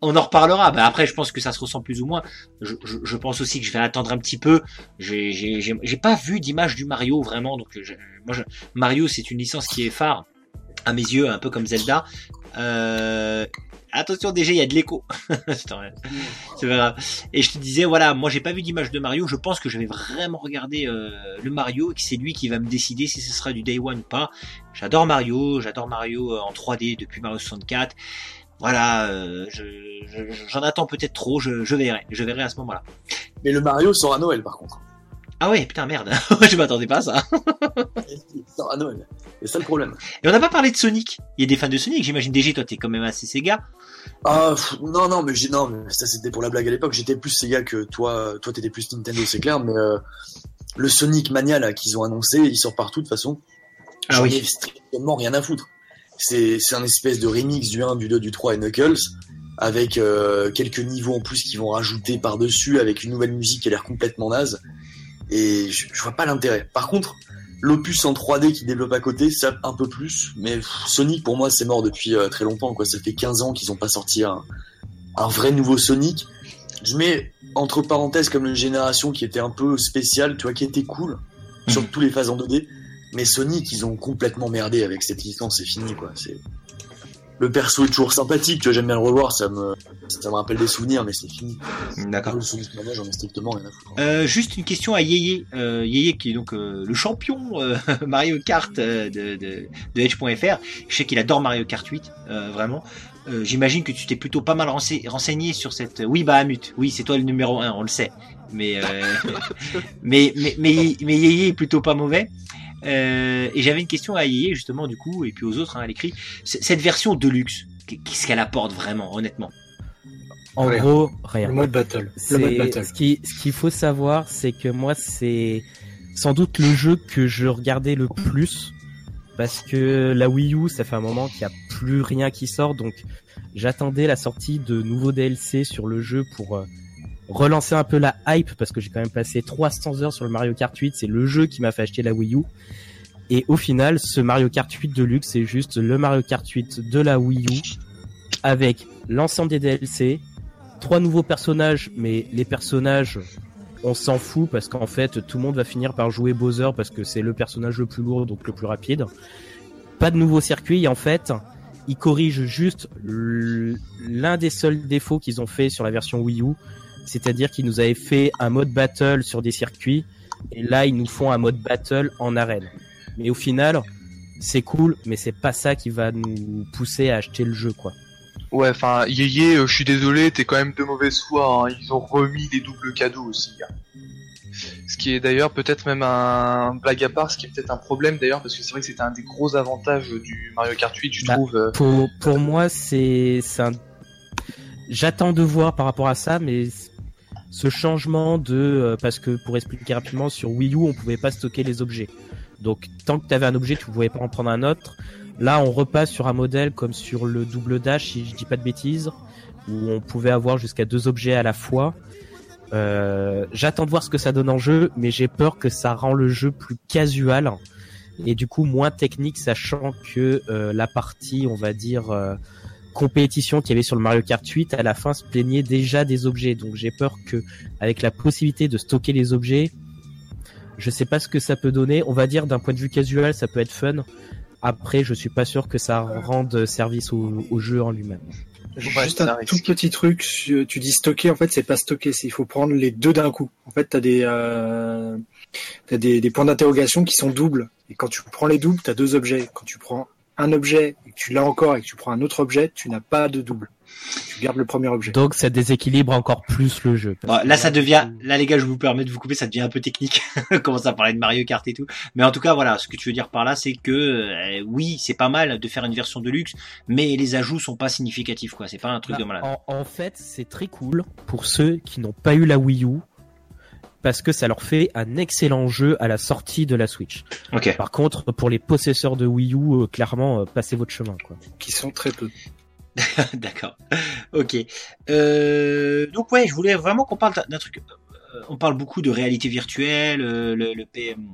on en reparlera. Bah après, je pense que ça se ressent plus ou moins. Je, je, je pense aussi que je vais attendre un petit peu. J'ai j'ai- j'ai- j'ai pas vu d'image du Mario vraiment. Donc je- moi, je- Mario, c'est une licence qui est phare à mes yeux, un peu comme Zelda. Euh, Attention, déjà, il y a de l'écho. *laughs* c'est pas grave. Et je te disais, voilà, moi, j'ai pas vu d'image de Mario. Je pense que je vais vraiment regarder euh, le Mario et que c'est lui qui va me décider si ce sera du Day One ou pas. J'adore Mario, j'adore Mario euh, en 3D depuis Mario 64. Voilà, euh, j'en attends peut-être trop. Je, je verrai, je verrai à ce moment-là. Mais le Mario sort à Noël, par contre. Ah ouais, putain, merde. *laughs* je m'attendais pas à ça. Il sort à Noël. C'est ça le problème. Et on n'a pas parlé de Sonic. Il y a des fans de Sonic, j'imagine. DG, toi, t'es quand même assez Sega. Ah, non, non, mais j'ai, non, mais ça c'était pour la blague à l'époque. J'étais plus Sega que toi. Toi, t'étais plus Nintendo, c'est clair, mais euh, le Sonic Mania, là, qu'ils ont annoncé, il sort partout, de toute façon. Ah oui. Ai strictement rien à foutre. C'est, c'est un espèce de remix du 1, du 2, du 3 et Knuckles avec euh, quelques niveaux en plus qui vont rajouter par-dessus, avec une nouvelle musique qui a l'air complètement naze. Et je, je vois pas l'intérêt. Par contre, l'opus en 3D qui développe à côté, ça un peu plus. Mais Sonic, pour moi, c'est mort depuis euh, très longtemps. Quoi. Ça fait 15 ans qu'ils ont pas sorti un, un, vrai nouveau Sonic. Je mets entre parenthèses comme une génération qui était un peu spéciale, tu vois, qui était cool, sur tous les phases en 2D. Mais Sonic, ils ont complètement merdé avec cette licence, c'est fini, quoi. C'est le perso est toujours sympathique, tu vois, j'aime bien le revoir, ça me, ça me rappelle des souvenirs, mais c'est fini. D'accord. Le Sonic Mania, j'en ai strictement rien à foutre. Euh, juste une question à Yeye, euh, Yeye qui est donc euh, le champion euh, *laughs* Mario Kart euh, de, de, de Edge.fr. Je sais qu'il adore Mario Kart 8, euh. J'imagine que tu t'es plutôt pas mal renseigné sur cette. Oui, bah Amut, oui, c'est toi le numéro 1, on le sait. *laughs* Mais, mais, mais, mais, mais Yeye est plutôt pas mauvais. Euh, et j'avais une question à Yeye justement du coup et puis aux autres hein, à l'écrit. Cette version Deluxe, qu'est-ce qu'elle apporte vraiment, honnêtement? En gros, rien. Le mode battle. Le mode battle. Ce qu'il faut savoir, c'est que moi, c'est sans doute le jeu que je regardais le plus parce que la Wii U, ça fait un moment qu'il n'y a plus rien qui sort, donc j'attendais la sortie de nouveaux DLC sur le jeu pour euh, relancer un peu la hype parce que j'ai quand même passé 300 heures sur le Mario Kart 8, c'est le jeu qui m'a fait acheter la Wii U. Et au final, ce Mario Kart 8 Deluxe, c'est juste le Mario Kart 8 de la Wii U avec l'ensemble des DLC, trois nouveaux personnages, mais les personnages, on s'en fout parce qu'en fait, tout le monde va finir par jouer Bowser parce que c'est le personnage le plus lourd, donc le plus rapide. Pas de nouveaux circuits, en fait, ils corrigent juste l'un des seuls défauts qu'ils ont fait sur la version Wii U, c'est-à-dire qu'ils nous avaient fait un mode battle sur des circuits, et là ils nous font un mode battle en arène. Mais au final, c'est cool, mais c'est pas ça qui va nous pousser à acheter le jeu, quoi. Ouais, enfin, Yéyé, euh, je suis désolé, t'es quand même de mauvaise foi, hein. ils ont remis des doubles cadeaux aussi. Hein. Ce qui est d'ailleurs peut-être même un blague à part, ce qui est peut-être un problème d'ailleurs, parce que c'est vrai que c'était un des gros avantages du Mario Kart 8, je Bah, trouve. euh, Pour, pour moi, c'est un... J'attends de voir par rapport à ça, mais ce changement de... euh, Parce que pour expliquer rapidement, sur Wii U, on pouvait pas stocker les objets. Donc tant que tu avais un objet, tu pouvais pas en prendre un autre. Là, on repasse sur un modèle comme sur le double dash, si je dis pas de bêtises, où on pouvait avoir jusqu'à deux objets à la fois. Euh, J'attends de voir ce que ça donne en jeu, mais j'ai peur que ça rend le jeu plus casual et du coup moins technique, sachant que euh, la partie, on va dire, euh, compétition qu'il y avait sur le Mario Kart 8, à la fin se plaignait déjà des objets. Donc j'ai peur que, avec la possibilité de stocker les objets, je sais pas ce que ça peut donner. On va dire d'un point de vue casual, ça peut être fun. Après, je suis pas sûr que ça rende service au, au jeu en lui-même. Ouais, Juste un un tout petit truc, tu dis stocker, en fait c'est pas stocker, c'est il faut prendre les deux d'un coup. En fait t'as des euh, t'as des, des points d'interrogation qui sont doubles. Et quand tu prends les doubles, t'as deux objets. Quand tu prends un objet et que tu l'as encore et que tu prends un autre objet, tu n'as pas de double. Tu gardes le premier objet. Donc ça déséquilibre encore plus le jeu. Bon, là, ça devient, là, les gars, je vous permets de vous couper, ça devient un peu technique. *laughs* On commence à parler de Mario Kart et tout. Mais en tout cas, voilà, ce que tu veux dire par là, c'est que, euh, oui, c'est pas mal de faire une version de luxe, mais les ajouts sont pas significatifs, quoi. C'est pas un truc Bah, de malade. en, en fait, c'est très cool pour ceux qui n'ont pas eu la Wii U parce que ça leur fait un excellent jeu à la sortie de la Switch. Par contre, pour les possesseurs de Wii U, euh, clairement, euh, passez votre chemin. Quoi. Qui sont très peu. *laughs* D'accord. Ok. Euh, donc ouais, je voulais vraiment qu'on parle d'un- truc. euh, On parle beaucoup de réalité virtuelle, euh, le, le, PM,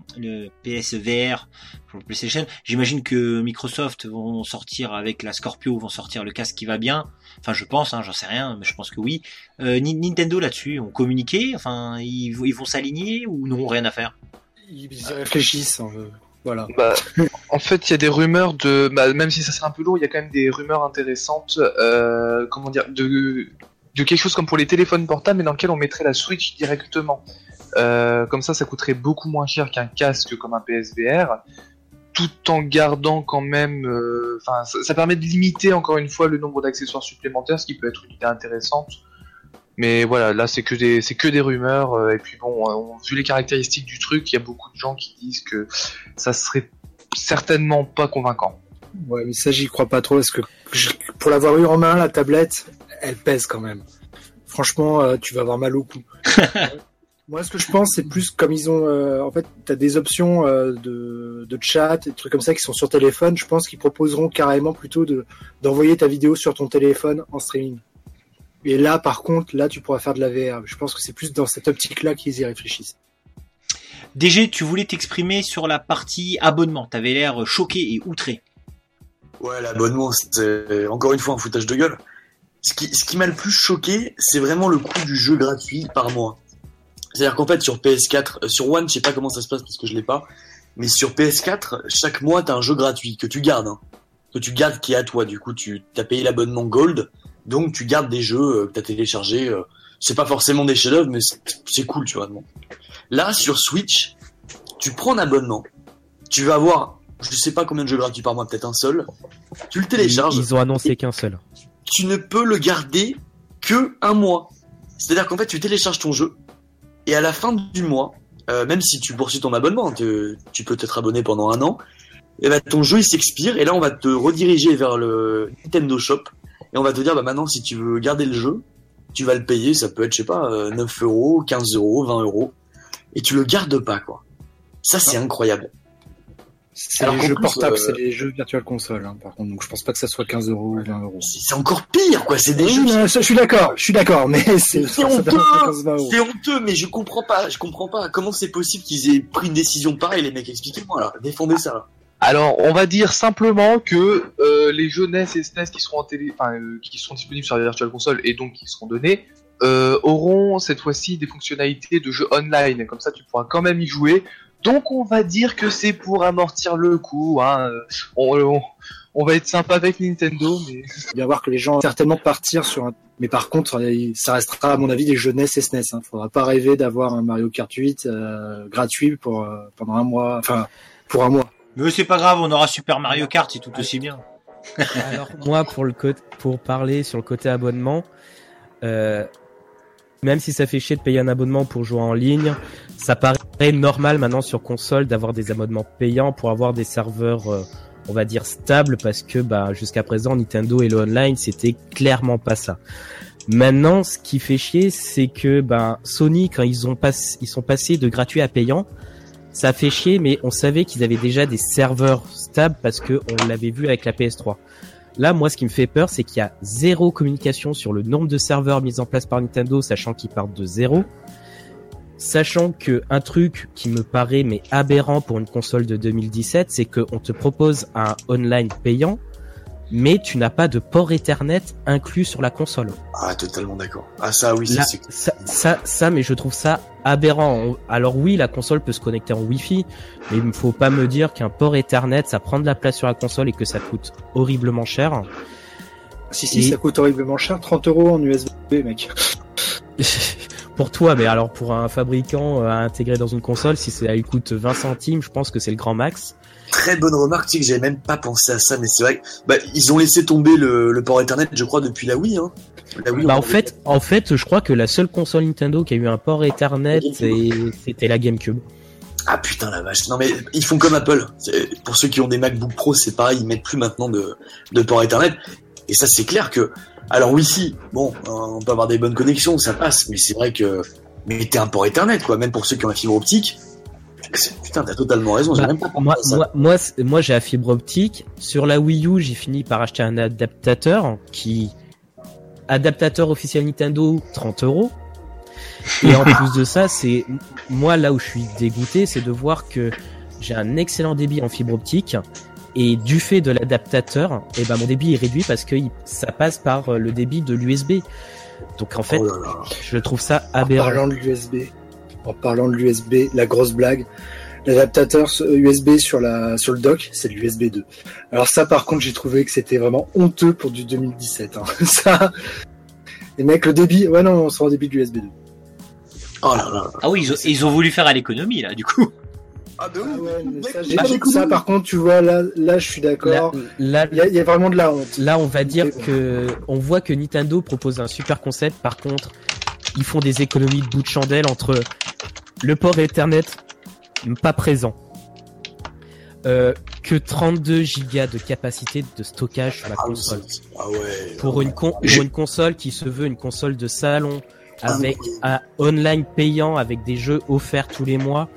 PSVR pour le PlayStation. J'imagine que Microsoft vont sortir avec la Scorpio, vont sortir le casque qui va bien. Enfin, je pense, hein, j'en sais rien, mais je pense que oui. Ni- Nintendo là-dessus, ont communiqué. Enfin, ils, vont- s'aligner ou non, rien à faire? Ils réfléchissent. hein. Bah, en fait, il y a des rumeurs de, bah, même si ça serait un peu lourd, il y a quand même des rumeurs intéressantes, euh, comment dire, de, quelque chose comme pour les téléphones portables, mais dans lequel on mettrait la Switch directement. Euh, comme ça, ça coûterait beaucoup moins cher qu'un casque comme un PSVR, tout en gardant quand même, euh, enfin, ça permet de limiter encore une fois le nombre d'accessoires supplémentaires, ce qui peut être une idée intéressante. Mais voilà, là c'est que des c'est que des rumeurs euh, et puis bon, euh, on- vu les caractéristiques du truc, il y a beaucoup de gens qui disent que ça serait certainement pas convaincant. Ouais, mais ça, j'y crois pas trop parce que je- pour l'avoir eu en main, la tablette, elle pèse quand même. Franchement, euh, tu vas avoir mal au cou. *laughs* Moi, ce que je pense, c'est plus comme ils ont, euh, en fait, t'as des options euh, de, de chat, des trucs comme ça qui sont sur téléphone. Je pense qu'ils proposeront carrément plutôt de d'envoyer ta vidéo sur ton téléphone en streaming. Et là, par contre, là, tu pourras faire de la VR. Je pense que c'est plus dans cette optique-là qu'ils y réfléchissent. DG, tu voulais t'exprimer sur la partie abonnement. T'avais l'air choqué et outré. Ouais, l'abonnement, c'est encore une fois un foutage de gueule. Ce qui, ce qui m'a le plus choqué, c'est vraiment le coût du jeu gratuit par mois. C'est-à-dire qu'en fait, sur PS4, euh, sur One, je sais pas comment ça se passe parce que je l'ai pas, mais sur PS4, chaque mois, t'as un jeu gratuit que tu gardes, hein. que tu gardes qui est à toi. Du coup, tu as payé l'abonnement Gold, donc tu gardes des jeux euh, que t'as téléchargés. euh, c'est pas forcément des chefs-d'œuvre, mais c'est- cool, tu vois. bon. Là, sur Switch, tu prends un abonnement, tu vas avoir, je sais pas combien de jeux gratuits par mois, peut-être un seul. Tu le télécharges ils ont annoncé qu'un seul. tu ne peux le garder que un mois. C'est-à-dire qu'en fait, tu télécharges ton jeu et à la fin du mois, euh, même si tu poursuis ton abonnement, tu peux t'être abonné pendant un an, et ben ton jeu il s'expire et là on va te rediriger vers le Nintendo Shop et on va te dire bah maintenant si tu veux garder le jeu, tu vas le payer, ça peut être je sais pas euh, 9 euros, 15 euros, 20 euros et tu le gardes pas quoi. Ça c'est incroyable. C'est Alors les jeux plus, portables, euh, c'est les jeux virtual console, hein, par contre. Donc je pense pas que ça soit 15 euros ou 20 euros. C'est c'est encore pire quoi, c'est des Oui, jeux non, ça, je suis d'accord, je suis d'accord, mais *laughs* c'est C'est honteux, doit être 15, 20 euros. c'est honteux, mais je comprends pas, je comprends pas. Comment c'est possible qu'ils aient pris une décision pareille, les mecs Expliquez-moi là, défendez ça. Là. Alors, on va dire simplement que euh, les jeux NES et SNES qui seront en télé, euh, disponibles sur la Virtual Console et donc qui seront donnés, euh, auront cette fois-ci des fonctionnalités de jeu online. Comme ça, tu pourras quand même y jouer. Donc, on va dire que c'est pour amortir le coup. Hein. On, va être sympa avec Nintendo, mais *laughs* Il va y avoir que les gens vont certainement partir sur un... Mais par contre, ça restera à mon avis des jeux NES et SNES. Hein. Faudra pas rêver d'avoir un Mario Kart 8 euh, gratuit pour pendant un mois, enfin pour un mois. Mais c'est pas grave, on aura Super Mario Kart, c'est tout aussi bien. Alors *laughs* moi, pour le côté, pour parler sur le côté abonnement, euh, même si ça fait chier de payer un abonnement pour jouer en ligne, ça paraît normal maintenant sur console d'avoir des abonnements payants pour avoir des serveurs, euh, on va dire stables, parce que bah jusqu'à présent Nintendo et le online c'était clairement pas ça. Maintenant, ce qui fait chier, c'est que ben Sony quand ils ont pas, ils sont passés de gratuit à payant, ça fait chier, mais on savait qu'ils avaient déjà des serveurs stables parce que on l'avait vu avec la PS3. Là, moi, ce qui me fait peur, c'est qu'il y a zéro communication sur le nombre de serveurs mis en place par Nintendo, sachant qu'ils partent de zéro. Sachant que un truc qui me paraît mais aberrant pour une console de 2017, c'est qu'on te propose un online payant, mais tu n'as pas de port Ethernet inclus sur la console. Ah, totalement d'accord. Ah, ça, oui, ça, Là, c'est. ça, ça, ça, mais je trouve ça aberrant. Alors oui, la console peut se connecter en Wi-Fi, mais il ne faut pas me dire qu'un port Ethernet, ça prend de la place sur la console et que ça coûte horriblement cher. Si si, Et- ça coûte horriblement cher, 30 euros en USB, mec. *laughs* pour toi, mais alors pour un fabricant euh, à intégrer dans une console, si ça lui coûte 20 centimes, je pense que c'est le grand max. Très bonne remarque, tu sais que j'avais même pas pensé à ça, mais c'est vrai que, bah, ils ont laissé tomber le, le port Ethernet, je crois, depuis la Wii, hein. La Wii, Bah en fait, en fait, je crois que la seule console Nintendo qui a eu un port Ethernet, c'était la GameCube. Ah putain la vache. Non mais ils font comme Apple. Pour ceux qui ont des MacBook Pro, c'est pareil, ils mettent plus maintenant de, de port Ethernet. Et ça c'est clair que. Alors Wi-Fi, bon, on peut avoir des bonnes connexions, ça passe, mais c'est vrai que. Mettez un port Ethernet, quoi, même pour ceux qui ont la fibre optique. C'est- Putain, t'as totalement raison, j'ai Bah, même pas pensé moi, moi, j'ai la fibre optique. Sur la Wii U, j'ai fini par acheter un adaptateur qui, adaptateur officiel Nintendo, 30 euros. Et en *laughs* plus de ça, c'est, moi, là où je suis dégoûté, c'est de voir que j'ai un excellent débit en fibre optique. Et du fait de l'adaptateur, eh ben, mon débit est réduit parce que ça passe par euh, le débit de l'USB. Donc, en fait, Oh là là. je trouve ça En aberrant. parlant de l'USB, en parlant de l'USB, la grosse blague, l'adaptateur USB sur la sur le dock, c'est l'USB 2. Alors ça, par contre, j'ai trouvé que c'était vraiment honteux pour du 2017. Hein. *laughs* ça, les mecs, le débit, ouais non, on sera en débit de l'USB 2. Oh là là. Ah oui, ils ont, ils ont voulu faire à l'économie là, du coup. Ah, de Ah ouais, ça, par contre, tu vois, là, là, je suis d'accord. là, Il y, a- il y a vraiment de la honte. là, on va dire que on voit que Nintendo propose un super concept. Par contre, ils font des économies de bout de chandelle entre le port Ethernet pas présent, euh, que 32 gigas de capacité de stockage sur la Ah, console. ah ouais. Pour une con- pour une console qui se veut une console de salon avec Ah, un online payant avec des jeux offerts tous les mois,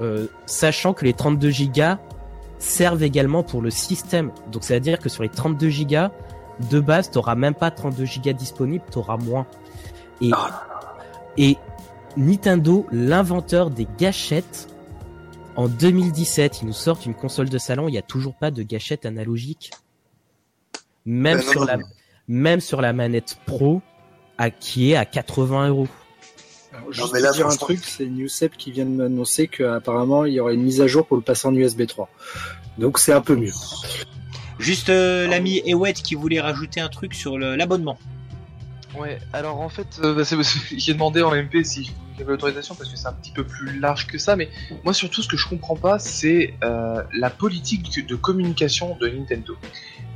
euh, sachant que les 32 gigas servent également pour le système. Donc c'est à dire que sur les 32 gigas de base, t'auras même pas 32 gigas disponibles, t'auras moins. Et Ah et Nintendo, l'inventeur des gâchettes, en 2017, ils nous sortent une console de salon, il y a toujours pas de gâchette analogique. Même Ben sur non, la même sur la manette Pro, à, qui est à 80 euros. Alors, Non, juste mais là, pour dire un truc, c'est Newsep qui vient de m'annoncer qu'apparemment il y aurait une mise à jour pour le passer en USB 3. Donc c'est un peu mieux. Juste euh, l'ami Ewet qui voulait rajouter un truc sur l'abonnement. Ouais, alors en fait, euh, bah, *laughs* j'ai demandé en MP si j'avais l'autorisation parce que c'est un petit peu plus large que ça, mais moi surtout ce que je comprends pas, c'est euh, la politique de communication de Nintendo.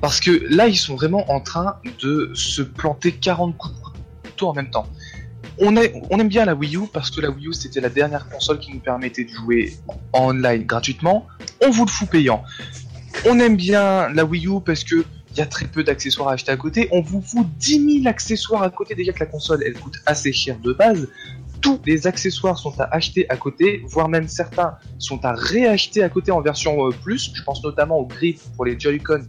Parce que là, ils sont vraiment en train de se planter 40 coups de couteau en même temps. On, aime bien la Wii U parce que la Wii U c'était la dernière console qui nous permettait de jouer en online gratuitement. On vous le fout payant. On aime bien la Wii U parce que il y a très peu d'accessoires à acheter à côté. On vous fout 10 000 accessoires à côté. Déjà que la console, elle coûte assez cher de base. Tous les accessoires sont à acheter à côté, voire même certains sont à réacheter à côté en version euh, plus. Je pense notamment aux grips pour les Joy-Con.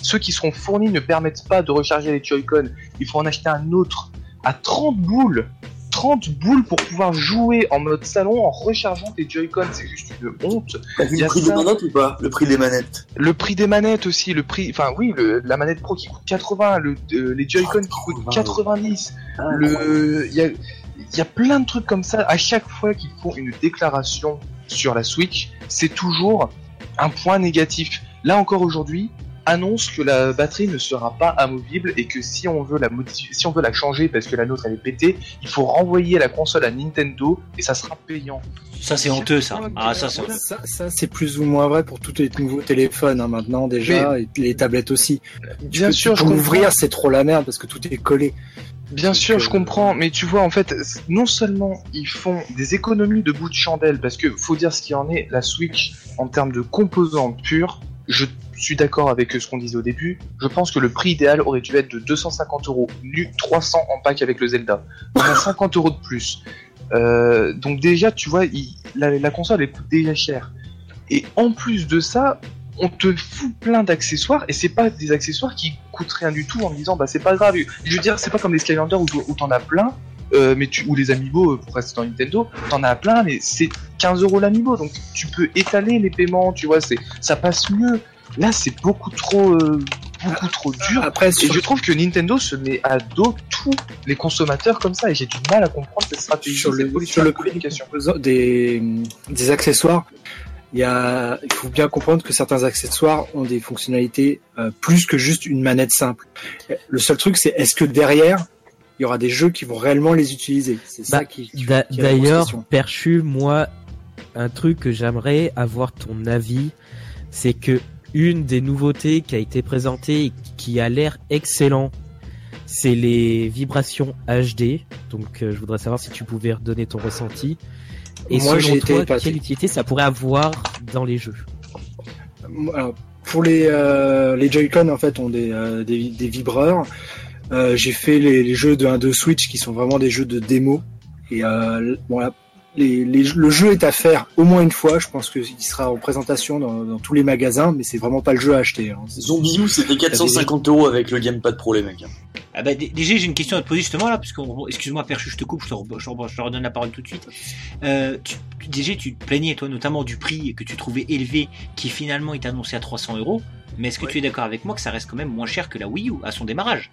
Ceux qui seront fournis ne permettent pas de recharger les Joy-Con. Il faut en acheter un autre à 30 boules. 30 boules pour pouvoir jouer en mode salon en rechargeant tes Joy-Con. C'est juste une honte. T'as vu le prix ça. des manettes ou pas? Le prix des manettes. Le prix des manettes aussi, le prix, enfin oui, le- la manette Pro qui coûte 80, le, euh, les Joy-Con qui coûtent 90, le, il y a, il y a plein de trucs comme ça. À chaque fois qu'ils font une déclaration sur la Switch, c'est toujours un point négatif. Là encore aujourd'hui, annonce que la batterie ne sera pas amovible et que si on veut la modifier, si on veut la changer parce que la nôtre elle est pétée, il faut renvoyer la console à Nintendo et ça sera payant. Ça c'est honteux ça. Ah ça c'est. Ça, ça, c'est plus ou moins vrai pour tous les nouveaux téléphones hein, maintenant déjà, et les tablettes aussi. Bien sûr, je pour l'ouvrir, c'est trop la merde parce que tout est collé. Bien sûr, je euh, comprends, mais tu vois, en fait, non seulement ils font des économies de bout de chandelle, parce que faut dire ce qu'il en est, la Switch, en termes de composants purs, je suis d'accord avec ce qu'on disait au début, je pense que le prix idéal aurait dû être de 250 euros, nu 300 en pack avec le Zelda. On a *laughs* 50 euros de plus. Euh, donc déjà, tu vois, la, console, elle coûte déjà cher. Et en plus de ça, on te fout plein d'accessoires et c'est pas des accessoires qui coûtent rien du tout en disant bah c'est pas grave. Je veux dire c'est pas comme les Skylanders où, t'en as plein, euh, mais ou les Amiibo euh, pour rester dans Nintendo, t'en as plein mais c'est 15 euros l'Amiibo donc tu peux étaler les paiements, tu vois c'est ça passe mieux. Là c'est beaucoup trop euh, beaucoup trop dur. Après, Et sur, je trouve que Nintendo se met à dos tous les consommateurs comme ça et j'ai du mal à comprendre cette stratégie, sur le, sur le communication. des, des accessoires, il, y a, il faut bien comprendre que certains accessoires ont des fonctionnalités euh, plus que juste une manette simple. Le seul truc, c'est est-ce que derrière, il y aura des jeux qui vont réellement les utiliser? C'est ça Bah, qui, qui- D'ailleurs. Perchu, moi, un truc que j'aimerais avoir ton avis, c'est que une des nouveautés qui a été présentée et qui a l'air excellent, c'est les vibrations HD. Donc, euh, je voudrais savoir si tu pouvais redonner ton ressenti. Et Moi, selon toi, quelle utilité ça pourrait avoir dans les jeux Alors, pour les euh, les Joy-Con en fait ont des euh, des, des vibreurs. Euh, j'ai fait les, les jeux de 1 2 Switch qui sont vraiment des jeux de démo et euh, bon là, les, les, le jeu est à faire au moins une fois. Je pense qu'il sera en présentation dans, dans tous les magasins, mais c'est vraiment pas le jeu à acheter. Hein. Zombie c'était 450 euros avec le Gamepad Pro, les mecs. Ah bah, D- DG, j'ai une question à te poser justement là, parce que, excuse-moi, Perchu, je te coupe, je te, re- je te re- je te redonne la parole tout de suite. Euh, tu, DG, tu te plaignais, toi, notamment du prix que tu trouvais élevé, qui finalement est annoncé à 300 euros. Mais est-ce que Ouais. tu es d'accord avec moi que ça reste quand même moins cher que la Wii U à son démarrage?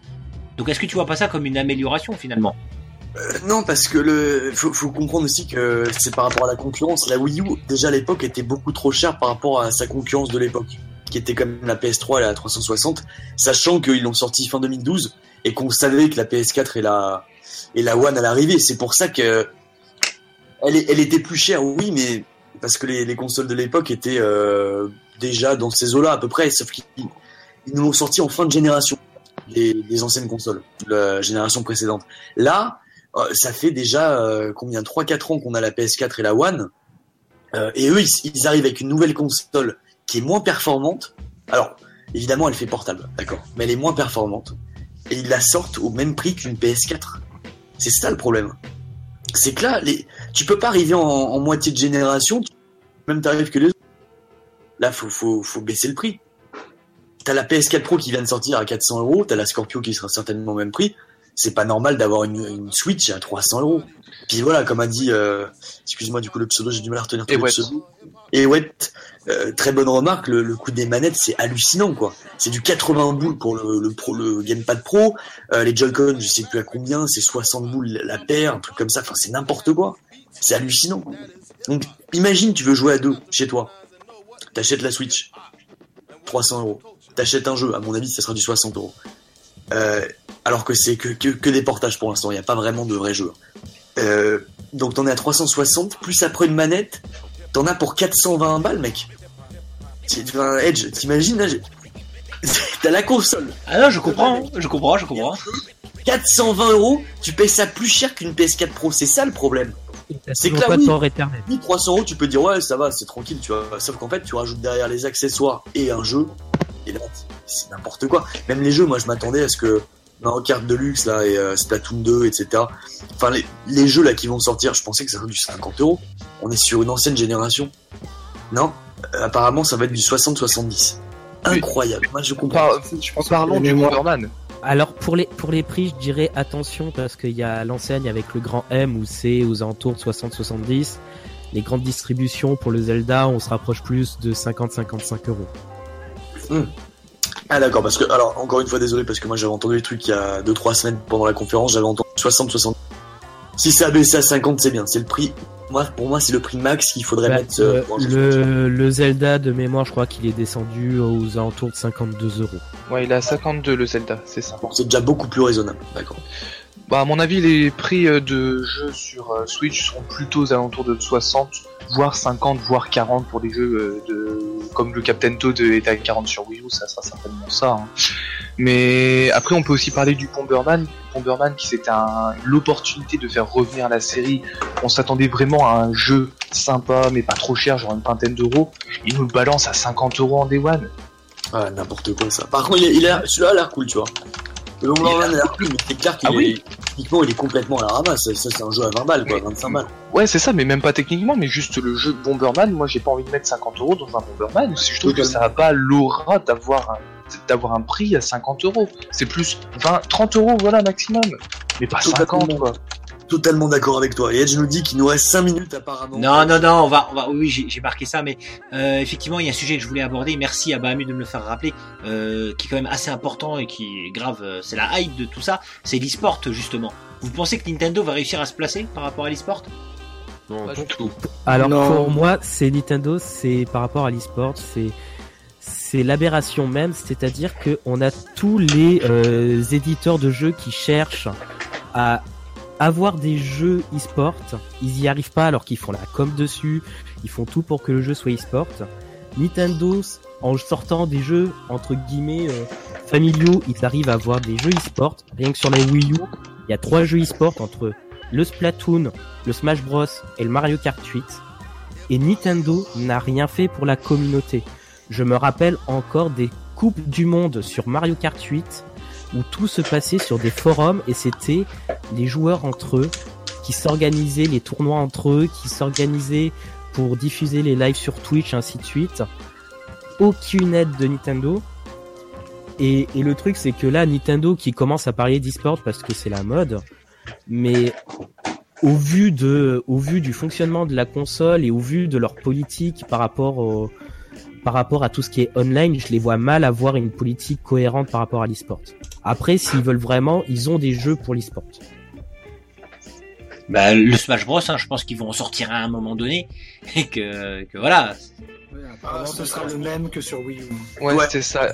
Donc est-ce que tu vois pas ça comme une amélioration finalement? Non, parce que le faut, faut comprendre aussi que c'est par rapport à la concurrence. La Wii U, déjà à l'époque, était beaucoup trop chère par rapport à sa concurrence de l'époque, qui était comme la PS3 et la 360, sachant qu'ils l'ont sorti fin 2012 et qu'on savait que la PS4 et la et la One à l'arrivée. C'est pour ça que elle, elle était plus chère, oui, mais parce que les, les consoles de l'époque étaient euh, déjà dans ces eaux-là à peu près, sauf qu'ils ils nous l'ont sorti en fin de génération, les, les anciennes consoles, la génération précédente. Là, ça fait déjà euh, combien 3-4 ans qu'on a la PS4 et la One, euh, et eux, ils, arrivent avec une nouvelle console qui est moins performante. Alors, évidemment, elle fait portable, d'accord, mais elle est moins performante, et ils la sortent au même prix qu'une PS4. C'est ça le problème. C'est que là, les... tu peux pas arriver en, moitié de génération, même tarif que les autres. Là, faut, faut, faut baisser le prix. T'as la PS4 Pro qui vient de sortir à 400 euros, t'as la Scorpio qui sera certainement au même prix. C'est pas normal d'avoir une, une Switch à 300 euros. Puis voilà, comme a dit, euh, excuse-moi du coup le pseudo, j'ai du mal à retenir tout le pseudo. Et ouais, euh, très bonne remarque, le, le coût des manettes c'est hallucinant quoi. C'est du 80 boules pour le, le, pro, le Gamepad Pro, euh, les Joy-Con je sais plus à combien, c'est 60 boules la paire, un truc comme ça, enfin c'est n'importe quoi. C'est hallucinant. Donc imagine tu veux jouer à deux chez toi, t'achètes la Switch, 300 euros. T'achètes un jeu, à mon avis ça sera du 60 euros. Euh, alors que c'est que, que, que des portages pour l'instant, il n'y a pas vraiment de vrais jeux. Euh, donc t'en es à 360, plus après une manette, t'en as pour 420 balles, mec. Tu- enfin, Edge, t'imagines là, *laughs* T'as la console, Ah non, je comprends, je comprends, je comprends. 420 euros, tu payes ça plus cher qu'une PS4 Pro, c'est ça le problème. C'est que là, pas oui. de port éternel. Oui, 300 euros, tu peux dire ouais, ça va, c'est tranquille, tu vois. Sauf qu'en fait, tu rajoutes derrière les accessoires et un jeu, et là, c'est n'importe quoi. Même les jeux, moi, je m'attendais à ce que Mario Kart Deluxe là et euh, Splatoon 2, etc. Enfin, les, les jeux là qui vont sortir, je pensais que ça serait du 50 euros. On est sur une ancienne génération. Non, Euh, apparemment, ça va être du 60-70. Incroyable. Moi, je comprends. Par- Je pense Parlons du Bomberman. Alors pour les pour les prix, je dirais attention parce qu'il y a l'enseigne avec le grand M où c'est aux alentours de 60-70. Les grandes distributions pour le Zelda, on se rapproche plus de 50-55 euros. Ah d'accord, parce que alors encore une fois désolé parce que moi j'avais entendu les trucs il y a 2-3 semaines pendant la conférence, j'avais entendu 60-60. Si ça a baissé à 50, c'est bien. C'est le prix. Moi, pour moi, c'est le prix max qu'il faudrait Bah, mettre. euh, euh, le, le Zelda de mémoire, je crois qu'il est descendu aux alentours de 52 euros. Ouais, il est à 52 le Zelda, c'est ça. Bon, c'est déjà beaucoup plus raisonnable. D'accord. Bah, à mon avis, les prix euh, de jeux sur euh, Switch seront plutôt aux alentours de 60, voire 50, voire 40 pour des jeux euh, de comme le Captain Toad est à 40 sur Wii U, ça sera certainement ça. hein. Mais après, on peut aussi parler du Bomberman. Bomberman, qui c'était un- l'opportunité de faire revenir la série. On s'attendait vraiment à un jeu sympa, mais pas trop cher, genre une vingtaine d'euros. Il nous le balance à 50 euros en Day One. Ah, n'importe quoi ça. Par contre, il, est- celui-là a l'air cool, tu vois. Le Bomberman a l'air cool, mais c'est clair qu'il Ah est, oui. techniquement, il est complètement à la ramasse. Ça, c'est un jeu à 20 balles, quoi, 25 balles. Ouais, c'est ça, mais même pas techniquement, mais juste le jeu Bomberman. Moi, j'ai pas envie de mettre 50 euros dans un Bomberman. Je trouve que ça a pas l'aura d'avoir un, d'avoir un prix à 50 euros. C'est plus 20, 30 euros, voilà, maximum. Mais pas Totalement. 50, quoi. Totalement d'accord avec toi. Et Edge nous dit qu'il nous reste 5 minutes apparemment. Non, non, non, on va, on va, oui, j'ai marqué ça, mais euh, effectivement, il y a un sujet que je voulais aborder. Merci à Bahamu de me le faire rappeler, euh, qui est quand même assez important et qui est grave. euh, c'est la hype de tout ça. C'est l'e-sport justement. Vous pensez que Nintendo va réussir à se placer par rapport à l'e-sport? Non, Pas du tout. Alors Non. pour moi, c'est Nintendo, c'est par rapport à l'e-sport, c'est c'est l'aberration même, c'est-à-dire que on a tous les euh, éditeurs de jeux qui cherchent à avoir des jeux e-sport, ils y arrivent pas alors qu'ils font la com dessus, ils font tout pour que le jeu soit e-sport. Nintendo, en sortant des jeux entre guillemets euh, familiaux, ils arrivent à avoir des jeux e-sport. Rien que sur la Wii U, il y a trois jeux e-sport entre le Splatoon, le Smash Bros et le Mario Kart 8. Et Nintendo n'a rien fait pour la communauté. Je me rappelle encore des coupes du monde sur Mario Kart 8 où tout se passait sur des forums et c'était les joueurs entre eux qui s'organisaient les tournois entre eux, qui s'organisaient pour diffuser les lives sur Twitch, ainsi de suite. Aucune aide de Nintendo. Et, et le truc, c'est que là, Nintendo qui commence à parler d'e-sport parce que c'est la mode, mais au vu de, au vu du fonctionnement de la console et au vu de leur politique par rapport au, par rapport à tout ce qui est online, je les vois mal avoir une politique cohérente par rapport à l'e-sport. Après, s'ils veulent vraiment, ils ont des jeux pour l'e-sport. bah, le Smash Bros, hein, je pense qu'ils vont en sortir à un moment donné *laughs* et que, que voilà. Ouais, apparemment, ce sera le même que sur Wii U. Ouais, Ouais. c'est ça.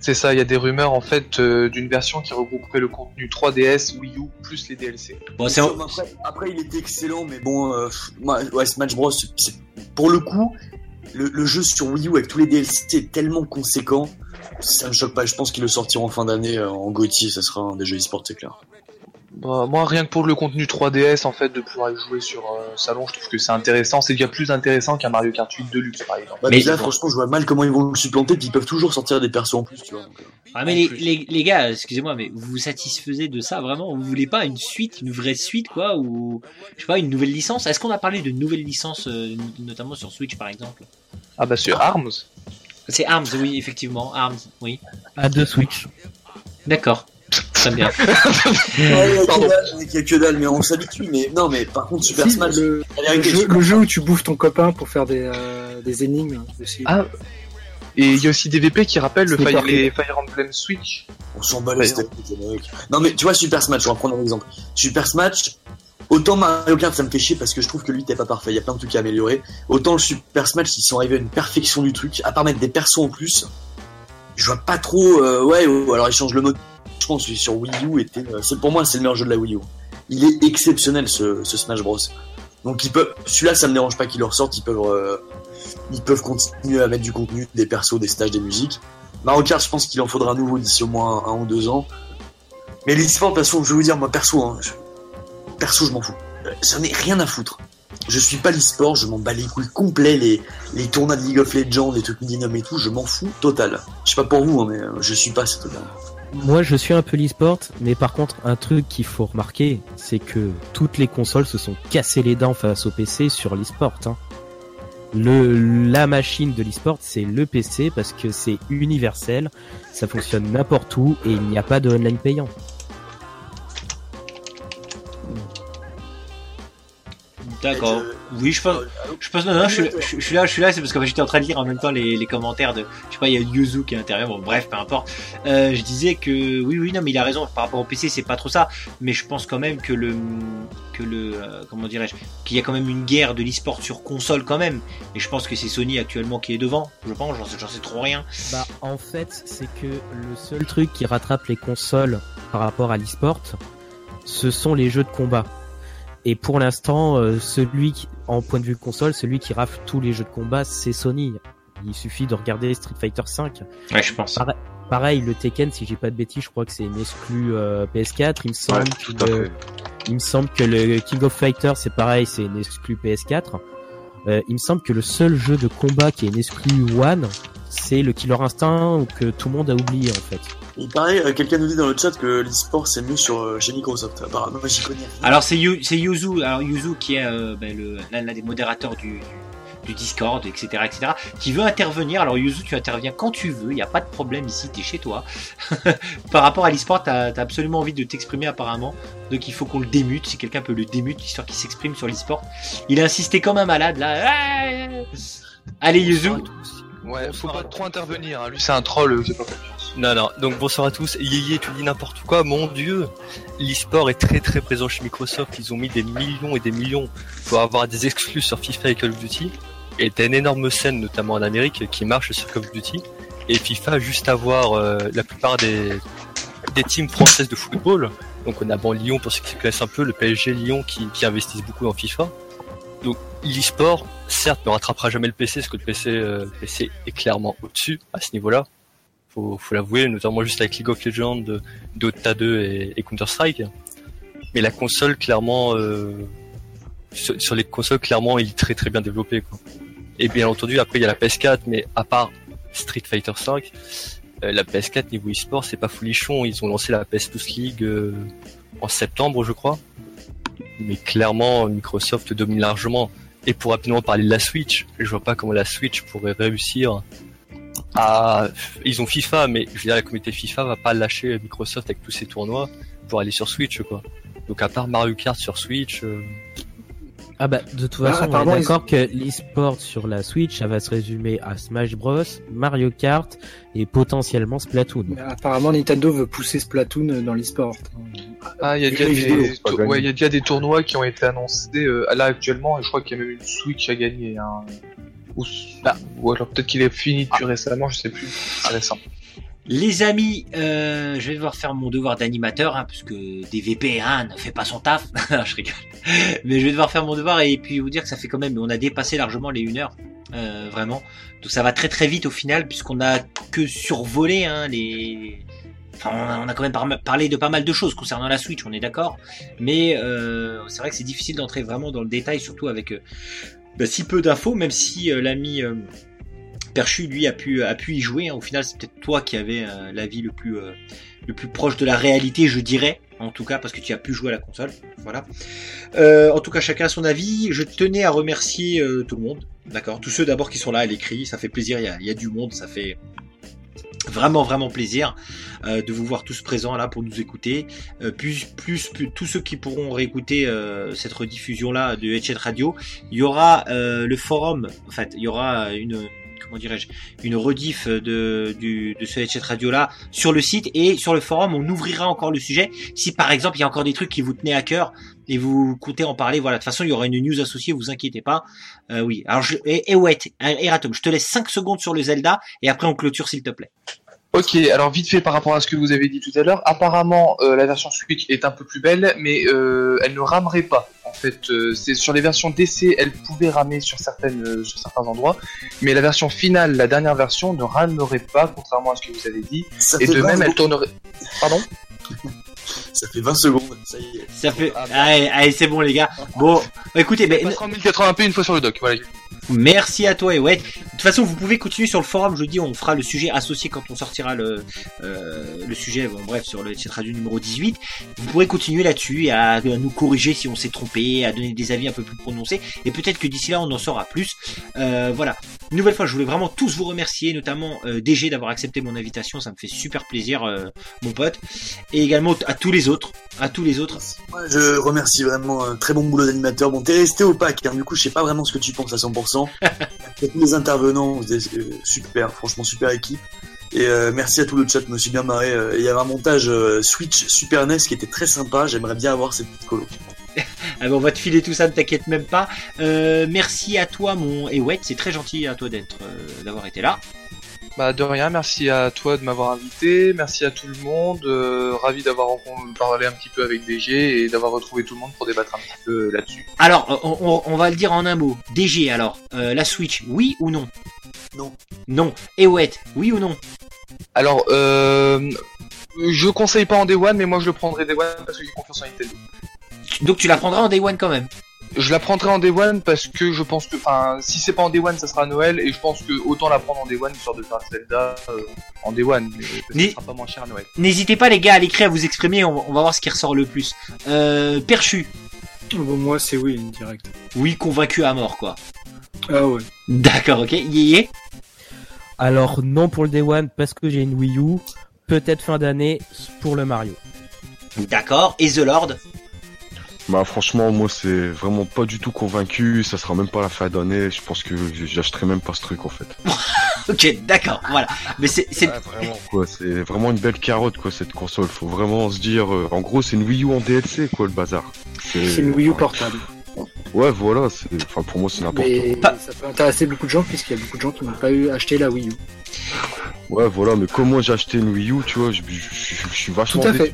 C'est ça, il y a des rumeurs en fait euh, d'une version qui regrouperait le contenu 3DS, Wii U plus les DLC. Bon, c'est Après, après, il était excellent, mais bon, euh, ouais, Smash Bros, pour le coup, le, jeu sur Wii U avec tous les DLC est tellement conséquent, ça me choque pas. Je pense qu'ils le sortiront en fin d'année euh, en Gotti, ça sera un des jeux e-sport, c'est clair. Bah, moi, rien que pour le contenu 3DS, en fait, de pouvoir y jouer sur euh, salon, je trouve que c'est intéressant. C'est déjà plus intéressant qu'un Mario Kart 8 Deluxe, par exemple. Bah, Mais- mais là, franchement, je vois mal comment ils vont le supplanter, puis ils peuvent toujours sortir des persos en plus, tu vois. donc, euh. Ah mais les, les, les gars, excusez-moi, mais vous vous satisfaisez de ça vraiment? Vous voulez pas une suite, une vraie suite quoi Ou je sais pas, une nouvelle licence? Est-ce qu'on a parlé de nouvelles licences, euh, notamment sur Switch par exemple? Ah bah sur ARMS. C'est Arms, oui, effectivement, Arms, oui. À deux Switch. D'accord, très bien. *laughs* Ouais, il y a que Pardon. dalle, il y a que dalle, mais on s'habitue. Mais non, mais par contre, Super Si, Smash, le, le jeu, Super- le jeu où tu bouffes ton copain pour faire des, euh, des énigmes aussi. Ah, et il y a aussi des VP qui rappellent le Fire, les Fire Emblem Switch. On s'en bat les. Non mais tu vois Super Smash, on va prendre un exemple. Super Smash, autant Mario Kart ça me fait chier parce que je trouve que lui t'es pas parfait, il y a plein de trucs à améliorer. Autant le Super Smash, ils sont arrivés à une perfection du truc, à part mettre des persos en plus. Je vois pas trop, euh, ouais, ou alors ils changent le mode. Je pense que sur Wii U euh, c'est pour moi c'est le meilleur jeu de la Wii U. Il est exceptionnel ce, Smash Bros. Donc ils peuvent, celui-là ça me dérange pas qu'ils le ressortent, ils peuvent, euh, ils peuvent continuer à mettre du contenu, des persos, des stages, des musiques. Mario Kart, je pense qu'il en faudra un nouveau d'ici au moins un, ou deux ans. Mais l'e-sport, de toute façon, je vais vous dire, moi, perso, hein, je- perso, je m'en fous. Euh, J'en ai rien à foutre. Je suis pas l'e-sport, je m'en bats les couilles complets, les, les tournois de League of Legends, les trucs Millennium et tout, je m'en fous total. Je sais pas pour vous, hein, mais je suis pas, c'est total. Moi, je suis un peu l'e-sport, mais par contre, un truc qu'il faut remarquer, c'est que toutes les consoles se sont cassées les dents face au PC sur l'e-sport. Hein. Le, la machine de l'e-sport, c'est le PC parce que c'est universel, ça fonctionne n'importe où et il n'y a pas de online payant. D'accord. Oui, je pense. Je pense non, non, je, je- je suis là, je suis là, c'est parce que j'étais en train de lire en même temps les, les commentaires de, je sais pas, il y a Yuzu qui est à l'intérieur, bon bref, peu importe. Euh, je disais que oui, oui, non, mais il a raison par rapport au PC, c'est pas trop ça, mais je pense quand même que le, que le, euh, comment dirais-je, qu'il y a quand même une guerre de l'e-sport sur console quand même, et je pense que c'est Sony actuellement qui est devant, je pense, j'en sais, j'en sais trop rien. Bah, en fait, c'est que le seul truc qui rattrape les consoles par rapport à l'e-sport, ce sont les jeux de combat. Et pour l'instant, euh, celui qui, en point de vue console, celui qui rafle tous les jeux de combat, c'est Sony. Il suffit de regarder Street Fighter V. Ouais, je pense. Pareil, le Tekken, si j'ai pas de bêtises, je crois que c'est une exclue euh, PS4. Il me semble que le- fait. il me semble que le King of Fighters, c'est pareil, c'est une exclue PS4. Euh, il me semble que le seul jeu de combat qui est une exclue One, c'est le Killer Instinct que tout le monde a oublié en fait. Il paraît, euh, quelqu'un nous dit dans le chat que l'e-sport c'est mieux sur, euh, chez Microsoft. Apparemment, moi j'y connais rien. Alors c'est Yu- c'est Yuzu, alors Yuzu qui est euh, ben, le l'un des modérateurs du, du Discord, etc., etc., qui veut intervenir. Alors Yuzu, tu interviens quand tu veux, il n'y a pas de problème ici, t'es chez toi. *laughs* Par rapport à l'e-sport, as absolument envie de t'exprimer apparemment, donc il faut qu'on le démute. Si quelqu'un peut le démute, histoire qu'il s'exprime sur l'e-sport. Il a insisté comme un malade là. Allez Yuzu. Ouais, faut pas trop intervenir, hein. lui c'est un troll, euh, c'est pas Non, non, donc bonsoir à tous. Yéyé, tu dis n'importe quoi, mon dieu. L'e-sport est très très présent chez Microsoft. Ils ont mis des millions et des millions pour avoir des exclus sur FIFA et Call of Duty. Et t'as une énorme scène, notamment en Amérique, qui marche sur Call of Duty. Et FIFA, juste avoir euh, la plupart des, des teams françaises de football. Donc on a bon Lyon, pour ceux qui connaissent un peu, le PSG Lyon qui, qui investissent beaucoup dans FIFA. Donc l'e-sport, certes, ne rattrapera jamais le PC, parce que le PC, euh, PC est clairement au-dessus à ce niveau-là faut, faut l'avouer, notamment juste avec League of Legends, Dota 2 et, Counter-Strike. Mais la console, clairement, euh, sur, les consoles, clairement, il est très très bien développé. Et bien entendu, après, il y a la PS4, mais à part Street Fighter 5, euh, la PS4 niveau e-sport, c'est pas folichon. Ils ont lancé la PS Plus League en septembre, je crois. Mais clairement, Microsoft domine largement. Et pour rapidement parler de la Switch, je vois pas comment la Switch pourrait réussir à... Ils ont FIFA, mais je veux dire, la communauté FIFA va pas lâcher Microsoft avec tous ces tournois pour aller sur Switch, quoi. Donc à part Mario Kart sur Switch, euh, Ah bah de toute Ah, façon, on est d'accord que l'e-sport sur la Switch, ça va se résumer à Smash Bros, Mario Kart et potentiellement Splatoon. Mais apparemment, Nintendo veut pousser Splatoon dans l'e-sport. Ah, il y a déjà des, ouais, il y a déjà des tournois qui ont été annoncés euh, là actuellement, et je crois qu'il y a même une Switch à gagner. Hein. Ou, ah, ou alors peut-être qu'il est fini depuis récemment, je sais plus. C'est récent. Les amis, euh, je vais devoir faire mon devoir d'animateur, hein, parce que DVP hein, ne fait pas son taf. *laughs* Je rigole. Mais je vais devoir faire mon devoir et puis vous dire que ça fait quand même, on a dépassé largement les 1 heure, euh, vraiment. Donc ça va très très vite au final, puisqu'on a que survolé hein, les. Enfin, on a, quand même par- parlé de pas mal de choses concernant la Switch, on est d'accord. Mais euh, c'est vrai que c'est difficile d'entrer vraiment dans le détail, surtout avec bah, si peu d'infos, même si l'ami Perchu lui a pu y jouer. Au final, c'est peut-être toi qui avais euh, l'avis le plus euh, le plus proche de la réalité, je dirais. En tout cas, parce que tu as pu jouer à la console. Voilà. Euh, en tout cas, chacun a son avis. Je tenais à remercier tout le monde. D'accord? Tous ceux d'abord qui sont là à l'écrit. Ça fait plaisir. Il y a, du monde. Ça fait vraiment vraiment plaisir de vous voir tous présents là pour nous écouter plus, plus tous ceux qui pourront réécouter cette rediffusion là de Headset Radio il y aura le forum en fait il y aura une comment dirais-je une rediff de du de ce Headset Radio là sur le site et sur le forum. On ouvrira encore le sujet. Si par exemple il y a encore des trucs qui vous tenaient à cœur et vous comptez en parler voilà. De toute façon il y aura une news associée vous inquiétez pas. Euh, oui. Alors je et, et ouais Eratom je te laisse 5 secondes sur le Zelda et après on clôture s'il te plaît Ok, alors vite fait par rapport à ce que vous avez dit tout à l'heure, apparemment euh, la version Switch est un peu plus belle, mais euh, elle ne ramerait pas. En fait, euh, c'est sur les versions DC, elle pouvait ramer sur certaines, euh, sur certains endroits, mais la version finale, la dernière version, ne ramerait pas, contrairement à ce que vous avez dit. Ça Et de 20 même, elle tournerait. Pardon? Ça fait 20 secondes, ça y est. ça fait Ah, allez, allez c'est bon les gars bon écoutez mais Elle passera en 1080p une fois sur le dock. Voilà. Merci à toi et ouais. De toute façon, vous pouvez continuer sur le forum. Je dis, on fera le sujet associé quand on sortira le euh, le sujet. Bon, bref, sur le cette radio numéro 18. Vous pourrez continuer là-dessus à, à nous corriger si on s'est trompé, à donner des avis un peu plus prononcés. Et peut-être que d'ici là, on en saura plus. Euh, voilà. Une nouvelle fois, je voulais vraiment tous vous remercier, notamment euh, DG d'avoir accepté mon invitation. Ça me fait super plaisir, mon pote. Et également à tous les autres, à tous les autres. Moi, je remercie vraiment un très bon boulot d'animateur. Bon, t'es resté opaque, hein, du coup, je sais pas vraiment ce que tu penses à 100%. Et tous les intervenants, vous êtes, euh, super, franchement, super équipe. Et euh, merci à tout le chat, je me suis bien marré. Euh, Il y avait un montage Switch Super NES qui était très sympa, j'aimerais bien avoir cette petite colo. *laughs* Ah on va te filer tout ça, ne t'inquiète même pas. Merci à toi, mon et ouais, c'est très gentil à toi d'être, d'avoir été là. Bah de rien, merci à toi de m'avoir invité, merci à tout le monde, euh, ravi d'avoir parlé un petit peu avec DG et d'avoir retrouvé tout le monde pour débattre un petit peu là-dessus. Alors, on, on- on va le dire en un mot. DG, alors, euh, la Switch, oui ou non? Non. Non. Et ouais, oui ou non? Alors, euh, je conseille pas en Day One, mais moi je le prendrai Day One parce que j'ai confiance en Nintendo. Donc tu la prendras en Day One quand même? Je la prendrai en Day One parce que je pense que, enfin, si c'est pas en Day One, ça sera à Noël et je pense que autant la prendre en Day One histoire de faire Zelda euh, en Day One, mais ça sera pas moins cher à Noël. N'hésitez pas les gars à l'écrire, à vous exprimer, on, va- on va voir ce qui ressort le plus. Euh, Perchu, Bon, moi, c'est oui, direct. oui, convaincu à mort quoi. Ah ouais. D'accord, ok. Yéyé Alors non pour le Day One parce que j'ai une Wii U. Peut-être fin d'année pour le Mario. D'accord. Et The Lord? Bah franchement, moi c'est vraiment pas du tout convaincu. Ça sera même pas la fin d'année. Je pense que j'achèterai même pas ce truc en fait. *laughs* Ok, d'accord, voilà. Mais c'est, c'est... Ouais, vraiment quoi. C'est vraiment une belle carotte quoi cette console. Faut vraiment se dire. euh, en gros, c'est une Wii U en DLC quoi le bazar. C'est une Wii U portable. Ouais, voilà. c'est- Enfin pour moi c'est n'importe quoi. Ça peut intéresser beaucoup de gens puisqu'il y a beaucoup de gens qui n'ont pas eu acheté la Wii U. Ouais, voilà. Mais comme moi j'ai acheté une Wii U, tu vois, je, suis vachement Tout à déçu. fait.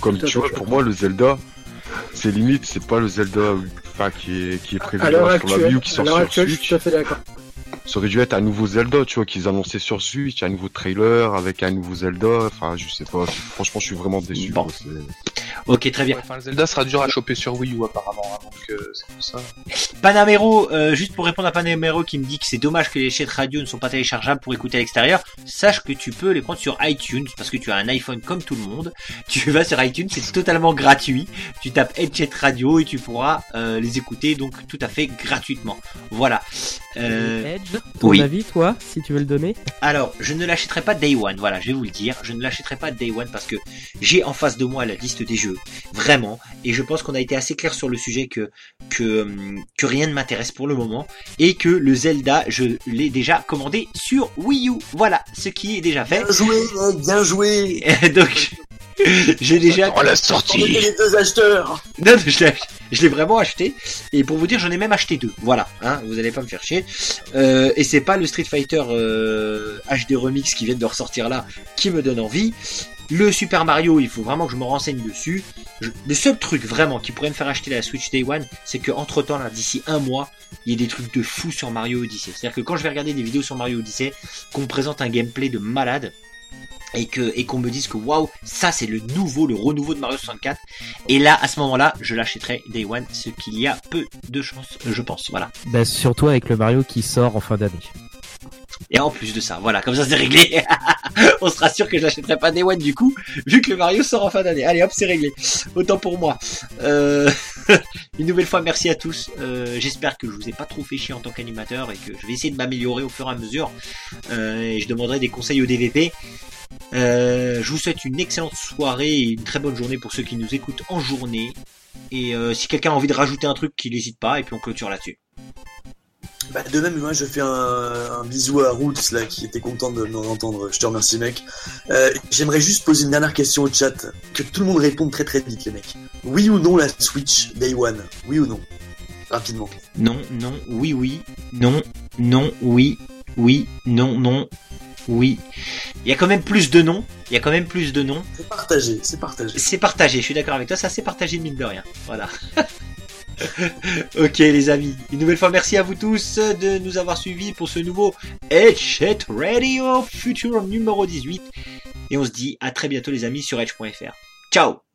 Comme Tout à tu fait, vois, pour moi, le Zelda, c'est limite, c'est pas le Zelda enfin, qui est, qui est prévu À l'heure sur la Wii U qui sort sur actuelle, je Switch. suis tout à fait d'accord. Ça aurait dû être un nouveau Zelda, tu vois, qu'ils annonçaient sur Switch, un nouveau trailer avec un nouveau Zelda. Enfin, je sais pas. Franchement, je suis vraiment déçu. Bon. Ok, très bien. Ouais, Enfin, le Zelda sera dur à choper sur Wii U apparemment, hein, donc euh, c'est pour ça. Panamero, euh, juste pour répondre à Panamero qui me dit que c'est dommage que les chaînes radio ne sont pas téléchargeables pour écouter à l'extérieur, sache que tu peux les prendre sur iTunes parce que tu as un iPhone comme tout le monde. *laughs* Tu vas sur iTunes, c'est totalement gratuit. Tu tapes Headset Radio et tu pourras euh, les écouter donc tout à fait gratuitement. Voilà. Euh, Edge, ton oui. avis toi, si tu veux le donner? Alors, je ne l'achèterai pas Day One, voilà, je vais vous le dire. Je ne l'achèterai pas Day One parce que j'ai en face de moi la liste des jeux, vraiment. Et je pense qu'on a été assez clair sur le sujet que que, hum, que rien ne m'intéresse pour le moment et que le Zelda, je l'ai déjà commandé sur Wii U. Voilà, ce qui est déjà fait. Bien joué, mec, bien joué. *laughs* Donc, j'ai déjà... Oh la sortie était les deux acheteurs. Non, non, je l'ai, je l'ai vraiment acheté. Et pour vous dire, j'en ai même acheté deux. Voilà, hein, vous allez pas me faire chier. Euh, et c'est pas le Street Fighter euh, HD Remix qui vient de ressortir là qui me donne envie. Le Super Mario, il faut vraiment que je me renseigne dessus. Le seul truc vraiment qui pourrait me faire acheter la Switch Day One, c'est que entre temps, là, d'ici un mois, il y a des trucs de fou sur Mario Odyssey. C'est-à-dire que quand je vais regarder des vidéos sur Mario Odyssey, qu'on me présente un gameplay de malade, et que et qu'on me dise que waouh, ça c'est le nouveau, le renouveau de Mario 64. Et là, à ce moment-là, je l'achèterai Day One, ce qu'il y a peu de chance, je pense. Voilà. Bah, surtout avec le Mario qui sort en fin d'année. Et en plus de ça, voilà, comme ça c'est réglé. *laughs* On sera sûr que je l'achèterai pas Day One du coup, vu que le Mario sort en fin d'année. Allez hop, c'est réglé. Autant pour moi. Euh... *laughs* Une nouvelle fois, merci à tous. Euh, J'espère que je vous ai pas trop fait chier en tant qu'animateur et que je vais essayer de m'améliorer au fur et à mesure. Euh, et je demanderai des conseils au DVP. Je vous souhaite une excellente soirée et une très bonne journée pour ceux qui nous écoutent en journée. Et si quelqu'un a envie de rajouter un truc, qu'il n'hésite pas et puis on clôture là-dessus. Bah, de même, moi, je fais un, un bisou à Roots, là, qui était content de nous entendre. Je te remercie, mec. Euh, J'aimerais juste poser une dernière question au chat. Que tout le monde réponde très très vite, les mecs. Oui ou non la Switch Day One? Oui ou non? Rapidement. Non, non, oui, oui, non, non, oui, oui, non, non, oui. Il y a quand même plus de noms. Il y a quand même plus de noms. C'est partagé, c'est partagé. C'est partagé, je suis d'accord avec toi, ça c'est partagé de mine de rien. Voilà. *laughs* *laughs* ok les amis, une nouvelle fois merci à vous tous de nous avoir suivis pour ce nouveau Headset Radio Future numéro 18. Et on se dit à très bientôt les amis sur Edge.fr. Ciao